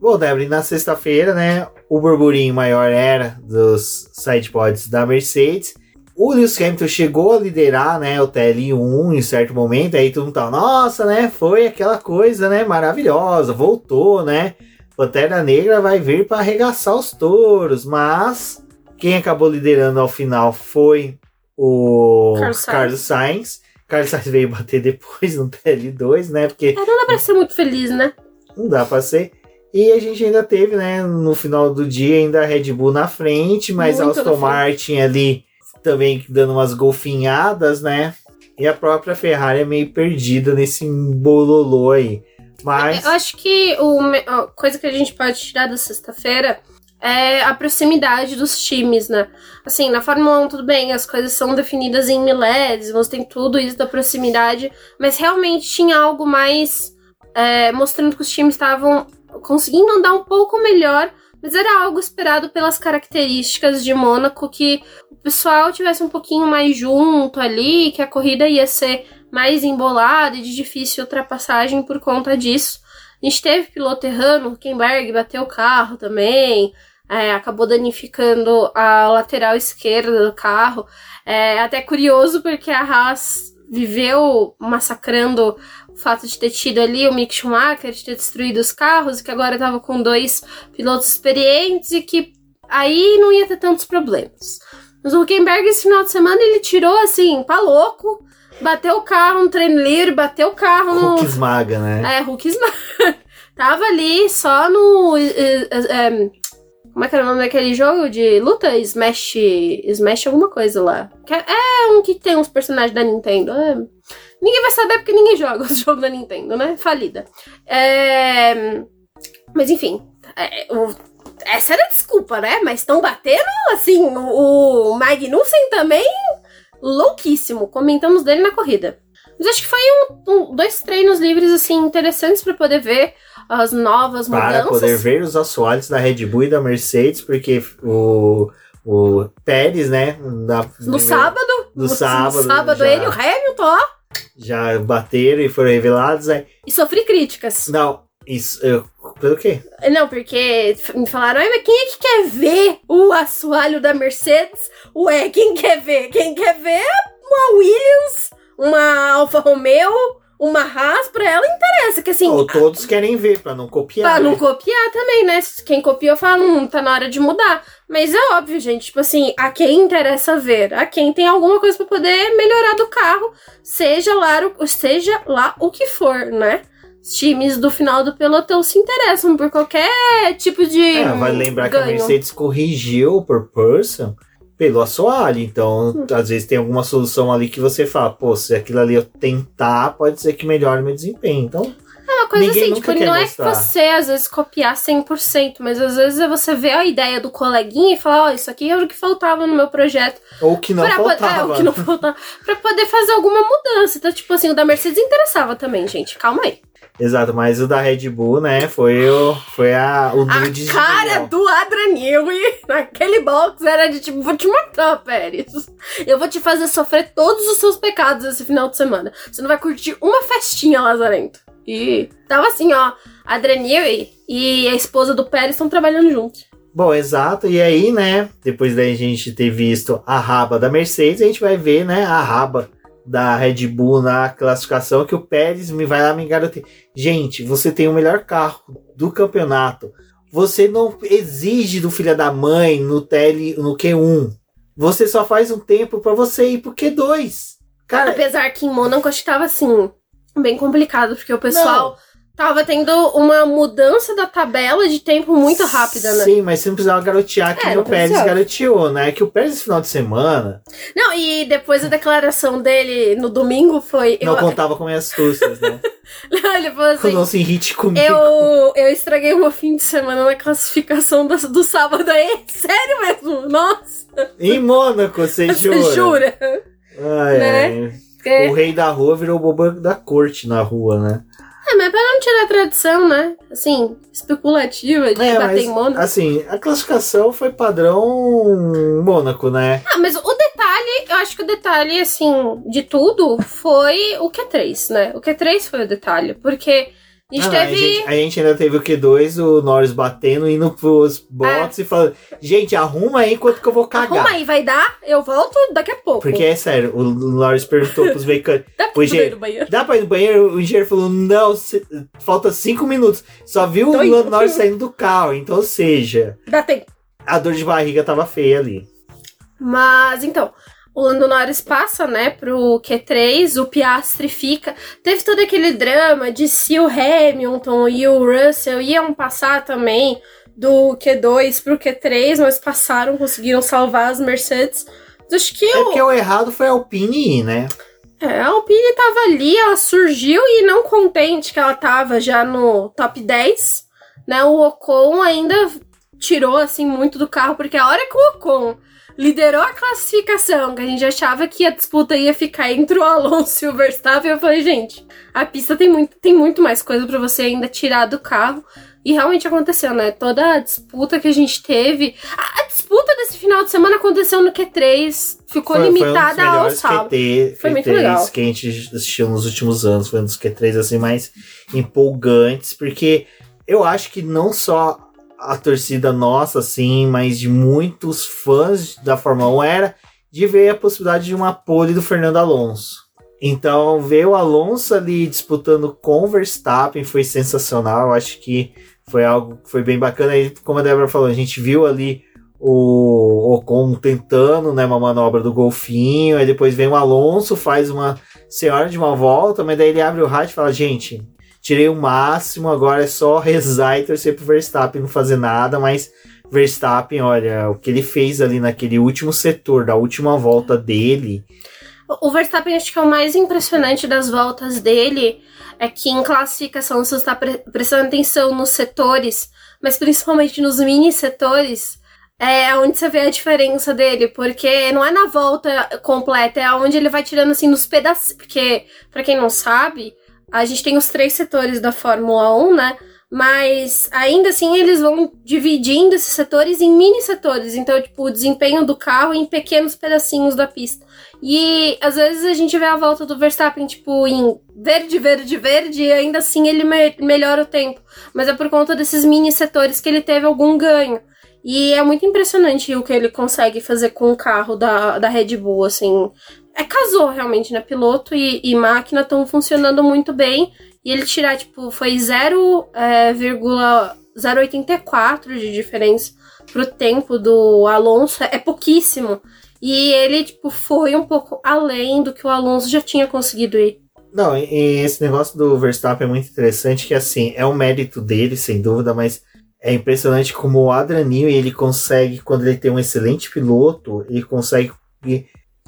Bom, Débora, na sexta-feira, né, o burburinho maior era dos sidepods da Mercedes. O Lewis Hamilton chegou a liderar, né, o TL1 em certo momento, aí todo mundo tava, nossa, né, foi aquela coisa, né, maravilhosa, voltou, né, Pantera Negra vai vir para arregaçar os touros, mas quem acabou liderando ao final foi o Carlos, Carlos Sainz. Carlos Sainz veio bater depois no TL2, né, porque... É, não dá pra ser muito feliz, né? Não dá pra ser. E a gente ainda teve, né, no final do dia, ainda a Red Bull na frente, mas Muito Aston Martin ali também dando umas golfinhadas, né? E a própria Ferrari é meio perdida nesse bololô aí. Mas. Eu acho que a coisa que a gente pode tirar da sexta-feira é a proximidade dos times, né? Assim, na Fórmula 1, tudo bem, as coisas são definidas em milésimos, tem tudo isso da proximidade, mas realmente tinha algo mais é, mostrando que os times estavam conseguindo andar um pouco melhor, mas era algo esperado pelas características de Mônaco que o pessoal tivesse um pouquinho mais junto ali, que a corrida ia ser mais embolada e de difícil ultrapassagem por conta disso. A gente teve piloto errando, Huckenberg bateu o carro também, é, acabou danificando a lateral esquerda do carro. É até curioso porque a Haas viveu massacrando fato de ter tido ali o Mick Schumacher, de ter destruído os carros, e que agora estava com dois pilotos experientes e que aí não ia ter tantos problemas. Mas o Huckenberg, esse final de semana, ele tirou assim, pra louco, bateu o carro no treino livre, bateu o carro no. Hulk esmaga, né? É, Hulk esmaga. Tava ali só no. É, como é que era o nome daquele jogo de luta? Smash. Smash alguma coisa lá. É, é um que tem uns personagens da Nintendo. É. Ninguém vai saber porque ninguém joga os jogos da Nintendo, né? Falida. É... Mas enfim, é, o... essa era a desculpa, né? Mas estão batendo, assim, o, o Magnussen também louquíssimo. Comentamos dele na corrida. Mas acho que foi um, um, dois treinos livres, assim, interessantes para poder ver as novas para mudanças. Para poder ver os assoalhos da Red Bull e da Mercedes, porque o, o Pérez, né? Na, no, no sábado. No, no sábado. No sábado, já... ele o Hamilton, ó já bateram e foram revelados. Aí... E sofri críticas. Não, isso. Eu, pelo quê? Não, porque me falaram, mas quem é que quer ver o assoalho da Mercedes? Ué, quem quer ver? Quem quer ver é uma Williams, uma Alfa Romeo, uma Haas, pra ela interessa, que assim. Ou todos querem ver, pra não copiar. Pra não né? copiar também, né? Quem copiou fala, hum, tá na hora de mudar. Mas é óbvio, gente, tipo assim, a quem interessa ver, a quem tem alguma coisa pra poder melhorar do carro, seja lá, o- seja lá o que for, né? Os times do final do pelotão se interessam por qualquer tipo de. É, vai lembrar que a ganho. Mercedes corrigiu por person pelo assoalho. Então, Hum. às vezes tem alguma solução ali que você fala, pô, se aquilo ali eu tentar, pode ser que melhore meu desempenho. Então, É uma coisa Ninguém assim, tipo, não é mostrar. que você às vezes copiar 100%, mas às vezes é você ver a ideia do coleguinha e falar, ó, isso aqui era o que faltava no meu projeto. ou que não pra poder- faltava. é, o que não faltava. Pra poder fazer alguma mudança. Então, tipo assim, o da Mercedes interessava também, gente. Calma aí. Exato, mas o da Red Bull, né, foi o, foi a, o A nude de cara do Adrian Newey naquele box era de tipo, vou te matar, Pérez. Eu vou te fazer sofrer todos os seus pecados esse final de semana. Você não vai curtir uma festinha, Lazarento. E tava assim, ó. Adrian Newey e a esposa do Pérez estão trabalhando juntos. Bom, exato. E aí, né, depois da gente ter visto a raba da Mercedes, a gente vai ver, né, a raba da Red Bull na classificação que o Pérez me vai lá me garotear. Gente, você tem o melhor carro do campeonato. Você não exige do filho da mãe no TL, no Q1. Você só faz um tempo pra você ir pro Q2. Cara, Apesar que em Mônaco acho que tava assim, bem complicado, porque o pessoal tava tendo uma mudança da tabela de tempo muito rápida, né? Sim, mas você não precisava garotear que É, não o Pérez garoteou, né? Que o Pérez no final de semana Não, e depois a declaração dele no domingo foi. não eu, contava com minhas astúcias, né? ele falou assim. não se irrite comigo. Eu, eu estraguei o meu fim de semana na classificação do, do sábado aí. Sério mesmo? Nossa, Em Mônaco, você você jura? jura? Ai, Né? ai. É, O rei da rua virou o bobo da corte na rua, né? é, mas pra não tirar a tradição, né? Assim, especulativa de É, bater mas, em Mônaco. assim, a classificação foi padrão Mônaco, né? Ah, mas o detalhe, eu acho que o detalhe, assim, de tudo foi o Q3, né? O Q3 foi o detalhe, porque a gente Ah, teve. a, gente, a gente ainda teve o Q2, o Norris batendo, indo pros bots e falando: gente, arruma aí enquanto que eu vou cagar. É. Arruma aí, vai dar? Eu volto daqui a pouco. Porque é sério, o Norris perguntou pros mecânicos: Dá pra ir no banheiro. dá pra ir no banheiro? O engenheiro falou: não, cê- falta cinco minutos. Só viu Tô o indo. Norris saindo do carro. Então, ou seja, Dá tempo. a dor de barriga tava feia ali. Mas então, o Lando Norris passa, né, pro Q3, o Piastri fica. Teve todo aquele drama de se o Hamilton e o Russell iam passar também do Q2 pro Q3, mas passaram, conseguiram salvar as Mercedes. Mas Acho que É o, porque o errado foi a Alpine né? é, a Alpine tava ali, ela surgiu e não contente que ela tava já no top 10, né? O Ocon ainda tirou assim muito do carro, porque a hora que o Ocon liderou a classificação, que a gente achava que a disputa ia ficar entre o Alonso e o Verstappen, eu falei, gente, a pista tem muito, tem muito mais coisa pra você ainda tirar do carro. E realmente aconteceu, né? Toda a disputa que a gente teve. A, a disputa desse final de semana aconteceu no Q3, ficou Foi- limitada foi um ao saldo. QT, Foi muito legal. que a gente assistiu nos últimos anos. Foi um dos Q3 assim mais empolgantes, porque eu acho que não só a torcida nossa, assim, mas de muitos fãs da Fórmula 1 era de ver a possibilidade de uma pole do Fernando Alonso. Então, ver o Alonso ali disputando com o Verstappen foi sensacional. Acho que foi algo que foi bem bacana. E, como a Débora falou, a gente viu ali o Ocon tentando né, uma manobra do golfinho, aí depois vem o Alonso, faz uma senhora de uma volta, mas daí ele abre o rádio e fala, gente, tirei o máximo, agora é só rezar e torcer pro Verstappen não fazer nada, mas Verstappen, olha, o que ele fez ali naquele último setor, da última volta dele, O Verstappen, acho que é o mais impressionante das voltas dele é que em classificação você está pre- prestando atenção nos setores, mas principalmente nos mini setores, é onde você vê a diferença dele, porque não é na volta completa, é onde ele vai tirando assim nos pedaços. Porque, pra quem não sabe, a gente tem os três setores da Fórmula 1, né? Mas ainda assim eles vão dividindo esses setores em mini setores. Então, tipo, o desempenho do carro em pequenos pedacinhos da pista. E às vezes a gente vê a volta do Verstappen, tipo, em verde, verde, verde, e ainda assim ele me- melhora o tempo. Mas é por conta desses mini setores que ele teve algum ganho. E é muito impressionante o que ele consegue fazer com o carro da, da Red Bull, assim. É, casou realmente, né? Piloto e, e máquina estão funcionando muito bem. E ele tirar, tipo, foi 0,084 é, de diferença pro tempo do Alonso. É pouquíssimo. E ele, tipo, foi um pouco além do que o Alonso já tinha conseguido ir. Não, e esse negócio do Verstappen é muito interessante, que assim, é um mérito dele, sem dúvida, mas é impressionante como o Adrian ele consegue, quando ele tem um excelente piloto, ele consegue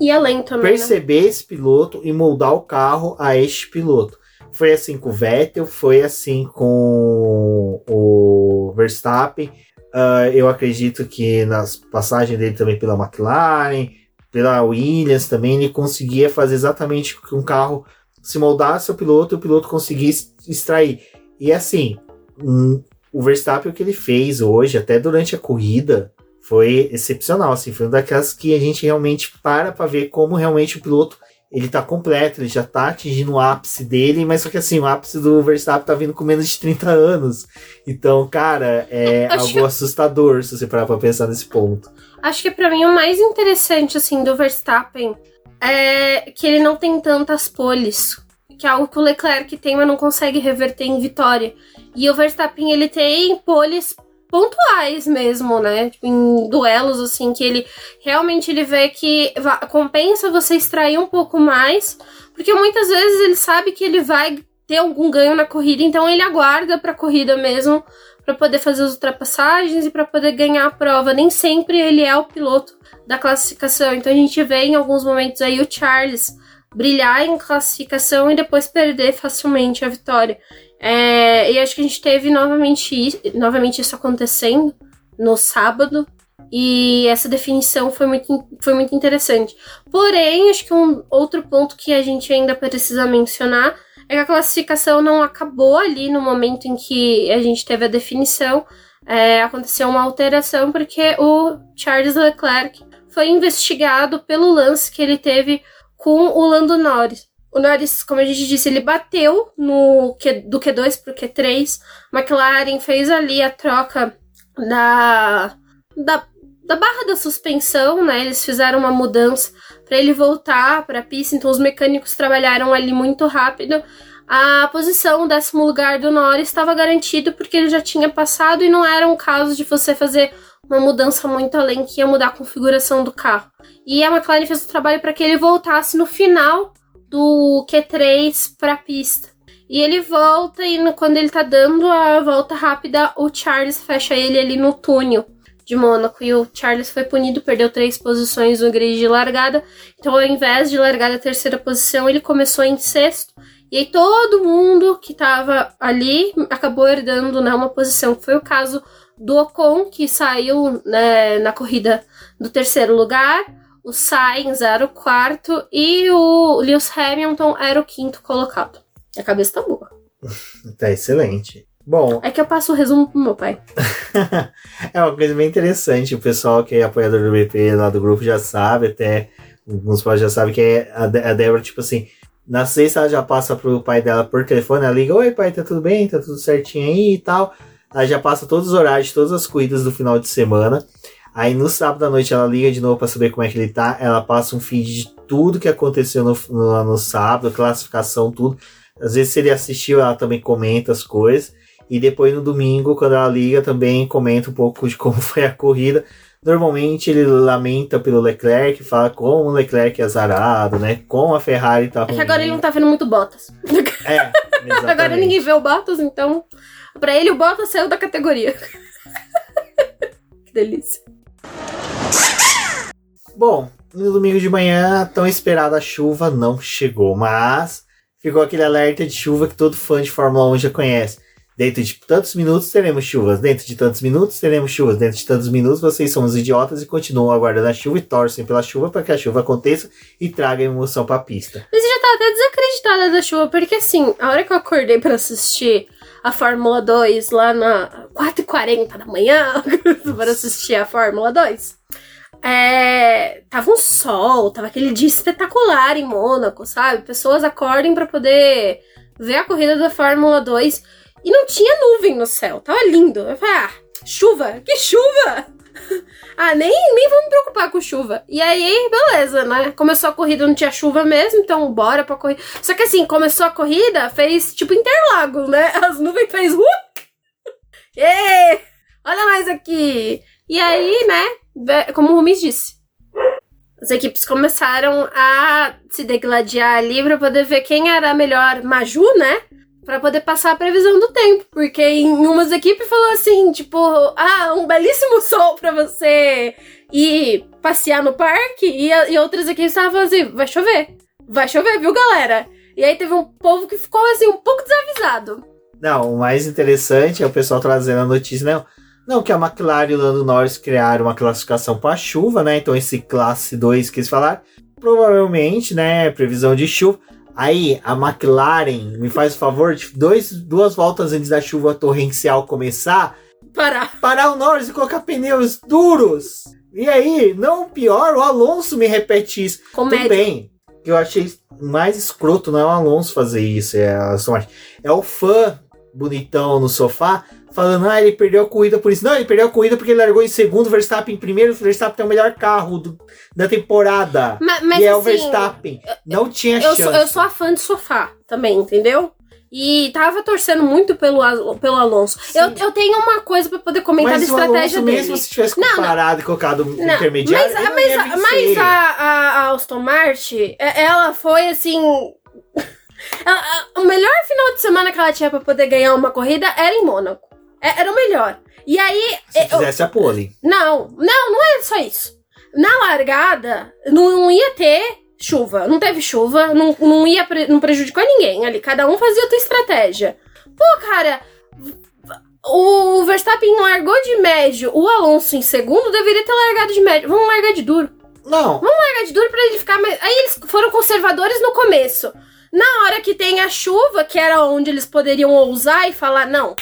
e além também, né? perceber esse piloto e moldar o carro a este piloto. Foi assim com o Vettel, foi assim com o Verstappen. Uh, eu acredito que nas passagens dele também pela McLaren, pela Williams também, ele conseguia fazer exatamente com um carro se moldasse ao piloto e o piloto conseguisse extrair. E assim, um, o Verstappen o que ele fez hoje, até durante a corrida, foi excepcional. Assim, foi uma daquelas que a gente realmente para para ver como realmente o piloto ele tá completo, ele já tá atingindo o ápice dele, mas só que assim, o ápice do Verstappen tá vindo com menos de 30 anos. Então, cara, é Acho algo que... assustador se você parar pra pensar nesse ponto. Acho que para mim o mais interessante, assim, do Verstappen é que ele não tem tantas poles. Que é algo que o Leclerc tem, mas não consegue reverter em vitória. E o Verstappen, ele tem poles pontuais mesmo, né? Tipo, em duelos, assim, que ele realmente ele vê que compensa você extrair um pouco mais, porque muitas vezes ele sabe que ele vai ter algum ganho na corrida, então ele aguarda pra corrida mesmo, para poder fazer as ultrapassagens e para poder ganhar a prova. Nem sempre ele é o piloto da classificação, então a gente vê em alguns momentos aí o Charles brilhar em classificação e depois perder facilmente a vitória. É, e acho que a gente teve novamente, novamente isso acontecendo no sábado. E essa definição foi muito, foi muito interessante. Porém, acho que um outro ponto que a gente ainda precisa mencionar é que a classificação não acabou ali no momento em que a gente teve a definição. É, aconteceu uma alteração porque o Charles Leclerc foi investigado pelo lance que ele teve com o Lando Norris. O Norris, como a gente disse, ele bateu no Q, do Q2 pro Q3. McLaren fez ali a troca da, da, da barra da suspensão, né? Eles fizeram uma mudança para ele voltar para a pista, então os mecânicos trabalharam ali muito rápido. A posição, o décimo lugar do Norris estava garantido porque ele já tinha passado e não era um caso de você fazer uma mudança muito além que ia mudar a configuração do carro. E a McLaren fez o trabalho para que ele voltasse no final do Q3 para a pista. E ele volta e quando ele tá dando a volta rápida, o Charles fecha ele ali no túnel de Mônaco. E o Charles foi punido, perdeu três posições no grid de largada. Então, ao invés de largar da terceira posição, ele começou em sexto. E aí todo mundo que tava ali acabou herdando né, uma posição. Foi o caso do Ocon, que saiu né, na corrida do terceiro lugar o Sainz era o quarto e o Lewis Hamilton era o quinto colocado. A cabeça tá boa. tá excelente. Bom. É que eu passo o resumo pro meu pai. é uma coisa bem interessante. O pessoal que é apoiador do BP lá do grupo já sabe, até alguns pais já sabem que é a, a Débora, tipo assim, na sexta ela já passa pro pai dela por telefone, ela liga, oi pai, tá tudo bem? Tá tudo certinho aí e tal. Ela já passa todos os horários todas as corridas do final de semana. Aí no sábado à noite ela liga de novo para saber como é que ele tá. Ela passa um feed de tudo que aconteceu no, no, no sábado, classificação, tudo. Às vezes, se ele assistiu, ela também comenta as coisas. E depois no domingo, quando ela liga, também comenta um pouco de como foi a corrida. Normalmente ele lamenta pelo Leclerc, fala como o Leclerc é azarado, né? Como a Ferrari tá ruim. É que agora ele não tá vendo muito Bottas. É, exatamente. agora ninguém vê o Bottas, então... Pra ele, o Bottas saiu da categoria. que delícia. Bom, no domingo de manhã, tão esperada chuva não chegou, mas ficou aquele alerta de chuva que todo fã de Fórmula 1 já conhece. Dentro de tantos minutos teremos chuvas, dentro de tantos minutos teremos chuvas, dentro de tantos minutos vocês são os idiotas e continuam aguardando a chuva e torcem pela chuva para que a chuva aconteça e traga emoção para a pista. Mas eu já tava até desacreditada da chuva, porque assim, a hora que eu acordei para assistir a Fórmula 2 lá na 4h40 da manhã, para assistir a Fórmula 2, é, tava um sol, tava aquele dia espetacular em Mônaco, sabe? Pessoas acordem para poder ver a corrida da Fórmula 2 e não tinha nuvem no céu, tava lindo. Eu falei, ah, chuva, que chuva! ah, nem, nem vou me preocupar com chuva. E aí, beleza, né? Começou a corrida, não tinha chuva mesmo, então bora pra corrida. Só que assim, começou a corrida, fez tipo Interlagos, né? As nuvens fez. Uh! Ê! Olha mais aqui! E aí, né? Como o Rumis disse, as equipes começaram a se degladiar ali pra poder ver quem era a melhor Maju, né? Pra poder passar a previsão do tempo. Porque em umas equipes falou assim, tipo, ah, um belíssimo sol pra você ir passear no parque. E, e outras equipes estavam assim, vai chover. Vai chover, viu, galera? E aí teve um povo que ficou assim, um pouco desavisado. Não, o mais interessante é o pessoal trazendo a notícia, não. Não, que a McLaren e o Lando Norris criaram uma classificação para chuva, né? Então esse classe 2 que eles falaram, provavelmente, né, previsão de chuva. Aí a McLaren me faz o favor de dois, duas voltas antes da chuva torrencial começar, parar. Parar o Norris e colocar pneus duros. E aí, não pior, o Alonso me repete isso. Comédia. Tudo bem. Eu achei mais escroto não é o Alonso fazer isso, é, é o fã bonitão no sofá falando, ah, ele perdeu a corrida por isso. Não, ele perdeu a corrida porque ele largou em segundo, Verstappen em primeiro, o Verstappen tem o melhor carro do, da temporada. Mas, mas e é o Verstappen. Não tinha eu chance. Sou, eu sou a fã de sofá também, entendeu? E tava torcendo muito pelo, pelo Alonso. Eu, eu tenho uma coisa para poder comentar mas da estratégia Alonso, dele. Mesmo se tivesse comparado e colocado não, intermediário. Mas, mas, mas a, a, a Aston Martin, ela foi assim. o melhor final de semana que ela tinha para poder ganhar uma corrida era em Mônaco. É, era o melhor. E aí. Se eu, fizesse a pole. Não, não, não é só isso. Na largada, não, não ia ter chuva. Não teve chuva, não, não ia não prejudicou ninguém ali. Cada um fazia a sua estratégia. Pô, cara, o Verstappen largou de médio, o Alonso em segundo deveria ter largado de médio. Vamos largar de duro. Não. Vamos largar de duro pra ele ficar mais. Aí eles foram conservadores no começo. Na hora que tem a chuva, que era onde eles poderiam ousar e falar, não,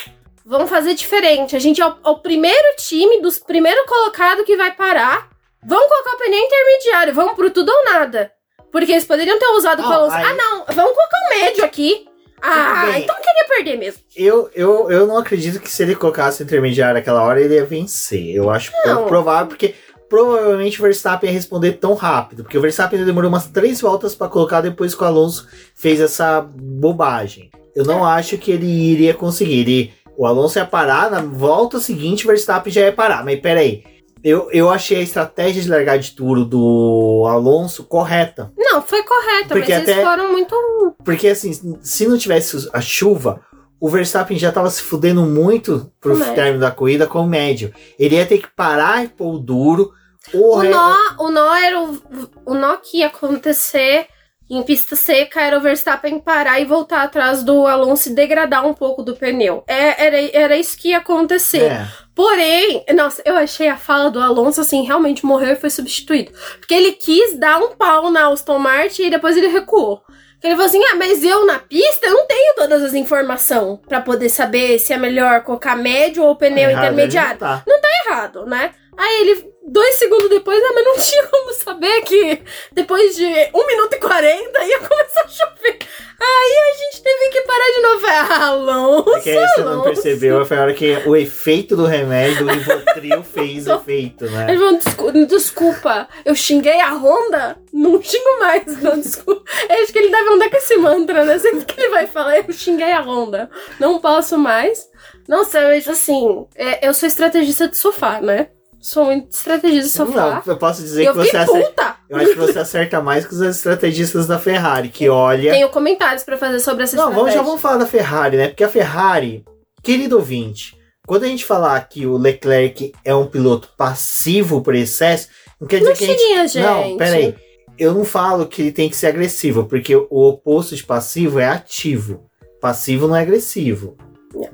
Vamos fazer diferente. A gente é o, é o primeiro time dos primeiros colocados que vai parar. Vamos colocar o pneu intermediário. Vamos pro tudo ou nada. Porque eles poderiam ter usado para aí... Ah, não. Vamos colocar o médio aqui. Ah, então queria perder mesmo. Eu, eu, eu não acredito que se ele colocasse o intermediário naquela hora, ele ia vencer. Eu acho não. provável, porque provavelmente o Verstappen ia responder tão rápido. Porque o Verstappen demorou umas três voltas para colocar depois que o Alonso fez essa bobagem. Eu não é. acho que ele iria conseguir. Ele o Alonso ia parar, na volta seguinte o Verstappen já ia parar. Mas peraí, eu, eu achei a estratégia de largar de tudo do Alonso correta. Não, foi correta, porque mas até, eles foram muito. Porque assim, se não tivesse a chuva, o Verstappen já tava se fudendo muito pro o término da corrida com o médio. Ele ia ter que parar e pôr o duro. O, o, nó, o nó era o, o nó que ia acontecer em pista seca era o Verstappen parar e voltar atrás do Alonso e degradar um pouco do pneu. É, era, era isso que ia acontecer. É. Porém, nossa, eu achei a fala do Alonso assim, realmente morreu e foi substituído. Porque ele quis dar um pau na Aston Martin e depois ele recuou. Ele falou assim: ah, mas eu na pista eu não tenho todas as informações para poder saber se é melhor colocar médio ou pneu intermediário. Não tá. não tá errado, né? Aí ele dois segundos depois, ah, mas não tinha como saber que depois de 1 minuto e 40 ia começar a chover. Aí a gente teve que parar de novo. Ah, Alonso, é que aí você não percebeu, foi a hora que o efeito do remédio do Rivotril fez efeito, né? Ele falou, desculpa, desculpa, eu xinguei a Honda? Não xingo mais, não, desculpa. Eu acho que ele deve andar com esse mantra, né? Sempre que ele vai falar, eu xinguei a Honda. Não posso mais. Nossa, mas assim, é, eu sou estrategista de sofá, né? Sou muito estrategista de sofá. Não, eu posso dizer que você acerta. Eu acho que você acerta mais que os estrategistas da Ferrari, que olha. Tenho comentários para fazer sobre essa Não, vamos, já vamos falar da Ferrari, né? Porque a Ferrari, querido ouvinte, quando a gente falar que o Leclerc é um piloto passivo por excesso, não quer dizer não que a gente... gente. Não, peraí. Eu não falo que ele tem que ser agressivo, porque o oposto de passivo é ativo. Passivo não é agressivo.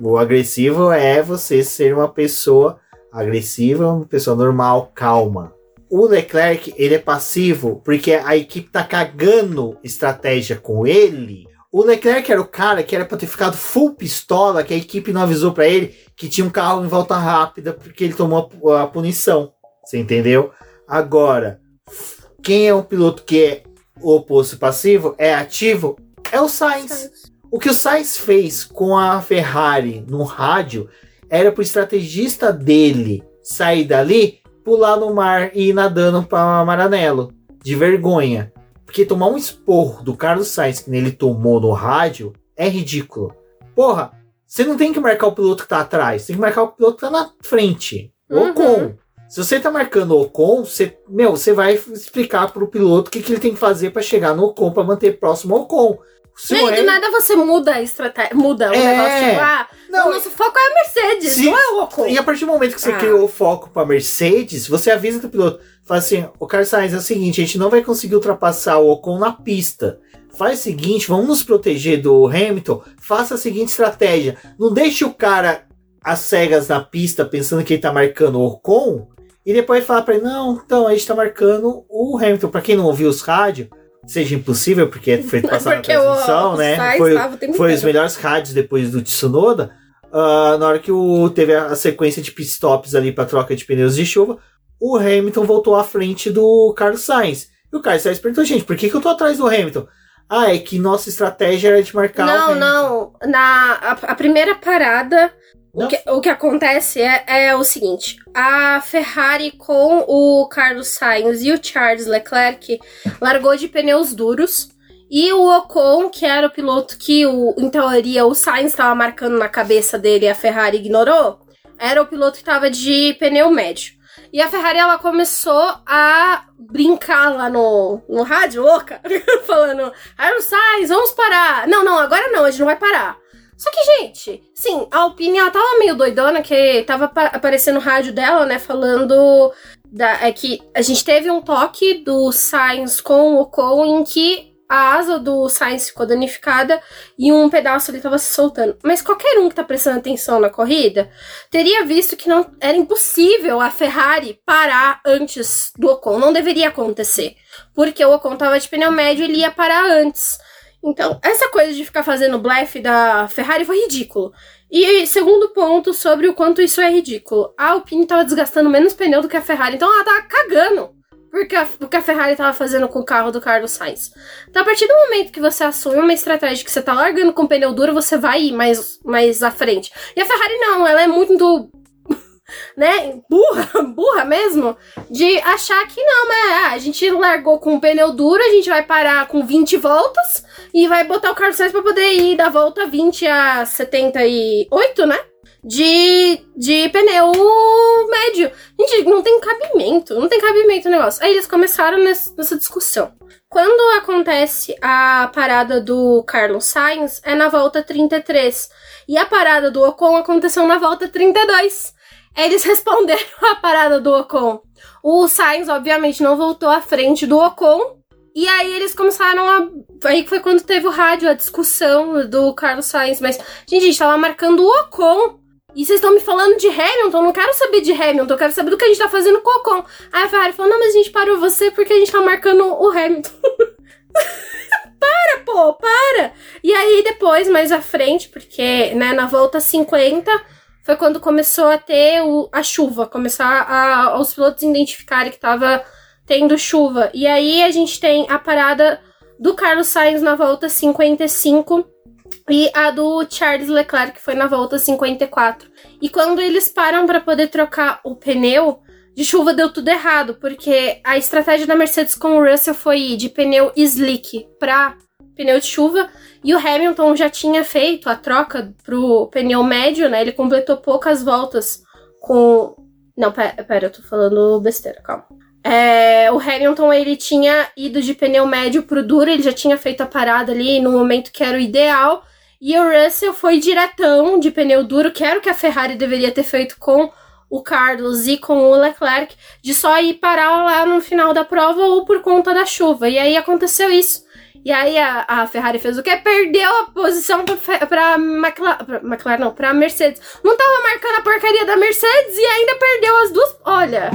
O agressivo é você ser uma pessoa agressiva, é uma pessoa normal, calma. O Leclerc, ele é passivo porque a equipe tá cagando estratégia com ele. O Leclerc era o cara que era pra ter ficado full pistola, que a equipe não avisou para ele que tinha um carro em volta rápida porque ele tomou a, a punição. Você entendeu? Agora, quem é o piloto que é o oposto passivo, é ativo, é o Sainz. O que o Sainz fez com a Ferrari no rádio era pro estrategista dele sair dali pular no mar e ir nadando pra Maranello. De vergonha. Porque tomar um esporro do Carlos Sainz que ele tomou no rádio é ridículo. Porra, você não tem que marcar o piloto que tá atrás, tem que marcar o piloto que tá na frente. Uhum. Ocon. Se você tá marcando o Ocon, você, meu, você vai explicar pro piloto o que, que ele tem que fazer para chegar no Ocon, para manter próximo ao Ocon. Se o aí, do nada você muda a estratégia, muda o É. negócio, tipo, ah, Não, o nosso foco é a Mercedes, Sim. não é o Ocon. E a partir do momento que você Ah. criou o foco pra Mercedes, você avisa do piloto. Fala assim, o Carlos Sainz é o seguinte, a gente não vai conseguir ultrapassar o Ocon na pista. Faz o seguinte, vamos nos proteger do Hamilton. Faça a seguinte estratégia. Não deixe o cara às cegas na pista pensando que ele tá marcando o Ocon. E depois falar pra ele, não, então a gente tá marcando o Hamilton. Pra quem não ouviu os rádios, seja impossível, porque foi passado na transmissão, o, né? o Sainz Foi, foi os melhores rádios depois do Tsunoda. Ah, na hora que o, teve a, a sequência de pit stops ali para troca de pneus de chuva, o Hamilton voltou à frente do Carlos Sainz. E o Carlos Sainz perguntou, gente, por que, que eu tô atrás do Hamilton? Ah, é que nossa estratégia era de marcar Não, não. Na, a, a primeira parada. O que, o que acontece é, é o seguinte: a Ferrari com o Carlos Sainz e o Charles Leclerc largou de pneus duros. E o Ocon, que era o piloto que, o, em teoria, o Sainz estava marcando na cabeça dele e a Ferrari ignorou, era o piloto que estava de pneu médio. E a Ferrari, ela começou a brincar lá no, no rádio, louca, falando, Carlos Sainz, vamos parar. Não, não, agora não, a gente não vai parar. Só que, gente, sim, a Alpine, ela tava meio doidona, que tava apa- aparecendo no rádio dela, né, falando da, é que a gente teve um toque do Sainz com o Ocon em que a asa do Sainz ficou danificada e um pedaço ali tava se soltando. Mas qualquer um que tá prestando atenção na corrida teria visto que não era impossível a Ferrari parar antes do Ocon. Não deveria acontecer. Porque o Ocon tava de pneu médio e ele ia parar antes. Então, essa coisa de ficar fazendo blefe da Ferrari foi ridículo. E segundo ponto sobre o quanto isso é ridículo. A Alpine tava desgastando menos pneu do que a Ferrari, então ela tava cagando porque a, a Ferrari tava fazendo com o carro do Carlos Sainz. Então, a partir do momento que você assume uma estratégia que você tá largando com pneu duro, você vai ir mais, mais à frente. E a Ferrari não, ela é muito. Né, burra, burra mesmo, de achar que não, mas ah, a gente largou com pneu duro, a gente vai parar com 20 voltas e vai botar o Carlos Sainz pra poder ir da volta 20 a 78, né? De, de pneu médio. Gente, não tem cabimento, não tem cabimento o negócio. Aí eles começaram nessa discussão. Quando acontece a parada do Carlos Sainz, é na volta 33. E a parada do Ocon aconteceu na volta 32. Eles responderam a parada do Ocon. O Sainz, obviamente, não voltou à frente do Ocon. E aí eles começaram a. Aí foi quando teve o rádio, a discussão do Carlos Sainz. Mas, gente, a gente tava marcando o Ocon. E vocês estão me falando de Hamilton? Eu não quero saber de Hamilton, eu quero saber do que a gente tá fazendo com o Ocon. Aí a Ferrari falou: não, mas a gente parou você porque a gente tá marcando o Hamilton. para, pô, para! E aí depois, mais à frente, porque, né, na volta 50 foi quando começou a ter o, a chuva, começar a, os pilotos identificarem que tava tendo chuva. E aí a gente tem a parada do Carlos Sainz na volta 55 e a do Charles Leclerc que foi na volta 54. E quando eles param para poder trocar o pneu de chuva deu tudo errado, porque a estratégia da Mercedes com o Russell foi ir de pneu slick para pneu de chuva e o Hamilton já tinha feito a troca pro pneu médio, né? Ele completou poucas voltas com. Não, pera, pera eu tô falando besteira, calma. É, o Hamilton ele tinha ido de pneu médio pro duro, ele já tinha feito a parada ali no momento que era o ideal. E o Russell foi diretão de pneu duro, que era o que a Ferrari deveria ter feito com o Carlos e com o Leclerc, de só ir parar lá no final da prova ou por conta da chuva. E aí aconteceu isso. E aí a, a Ferrari fez o quê? Perdeu a posição pra, McLaren, McLaren, não, pra Mercedes. Não tava marcando a porcaria da Mercedes e ainda perdeu as duas. Olha.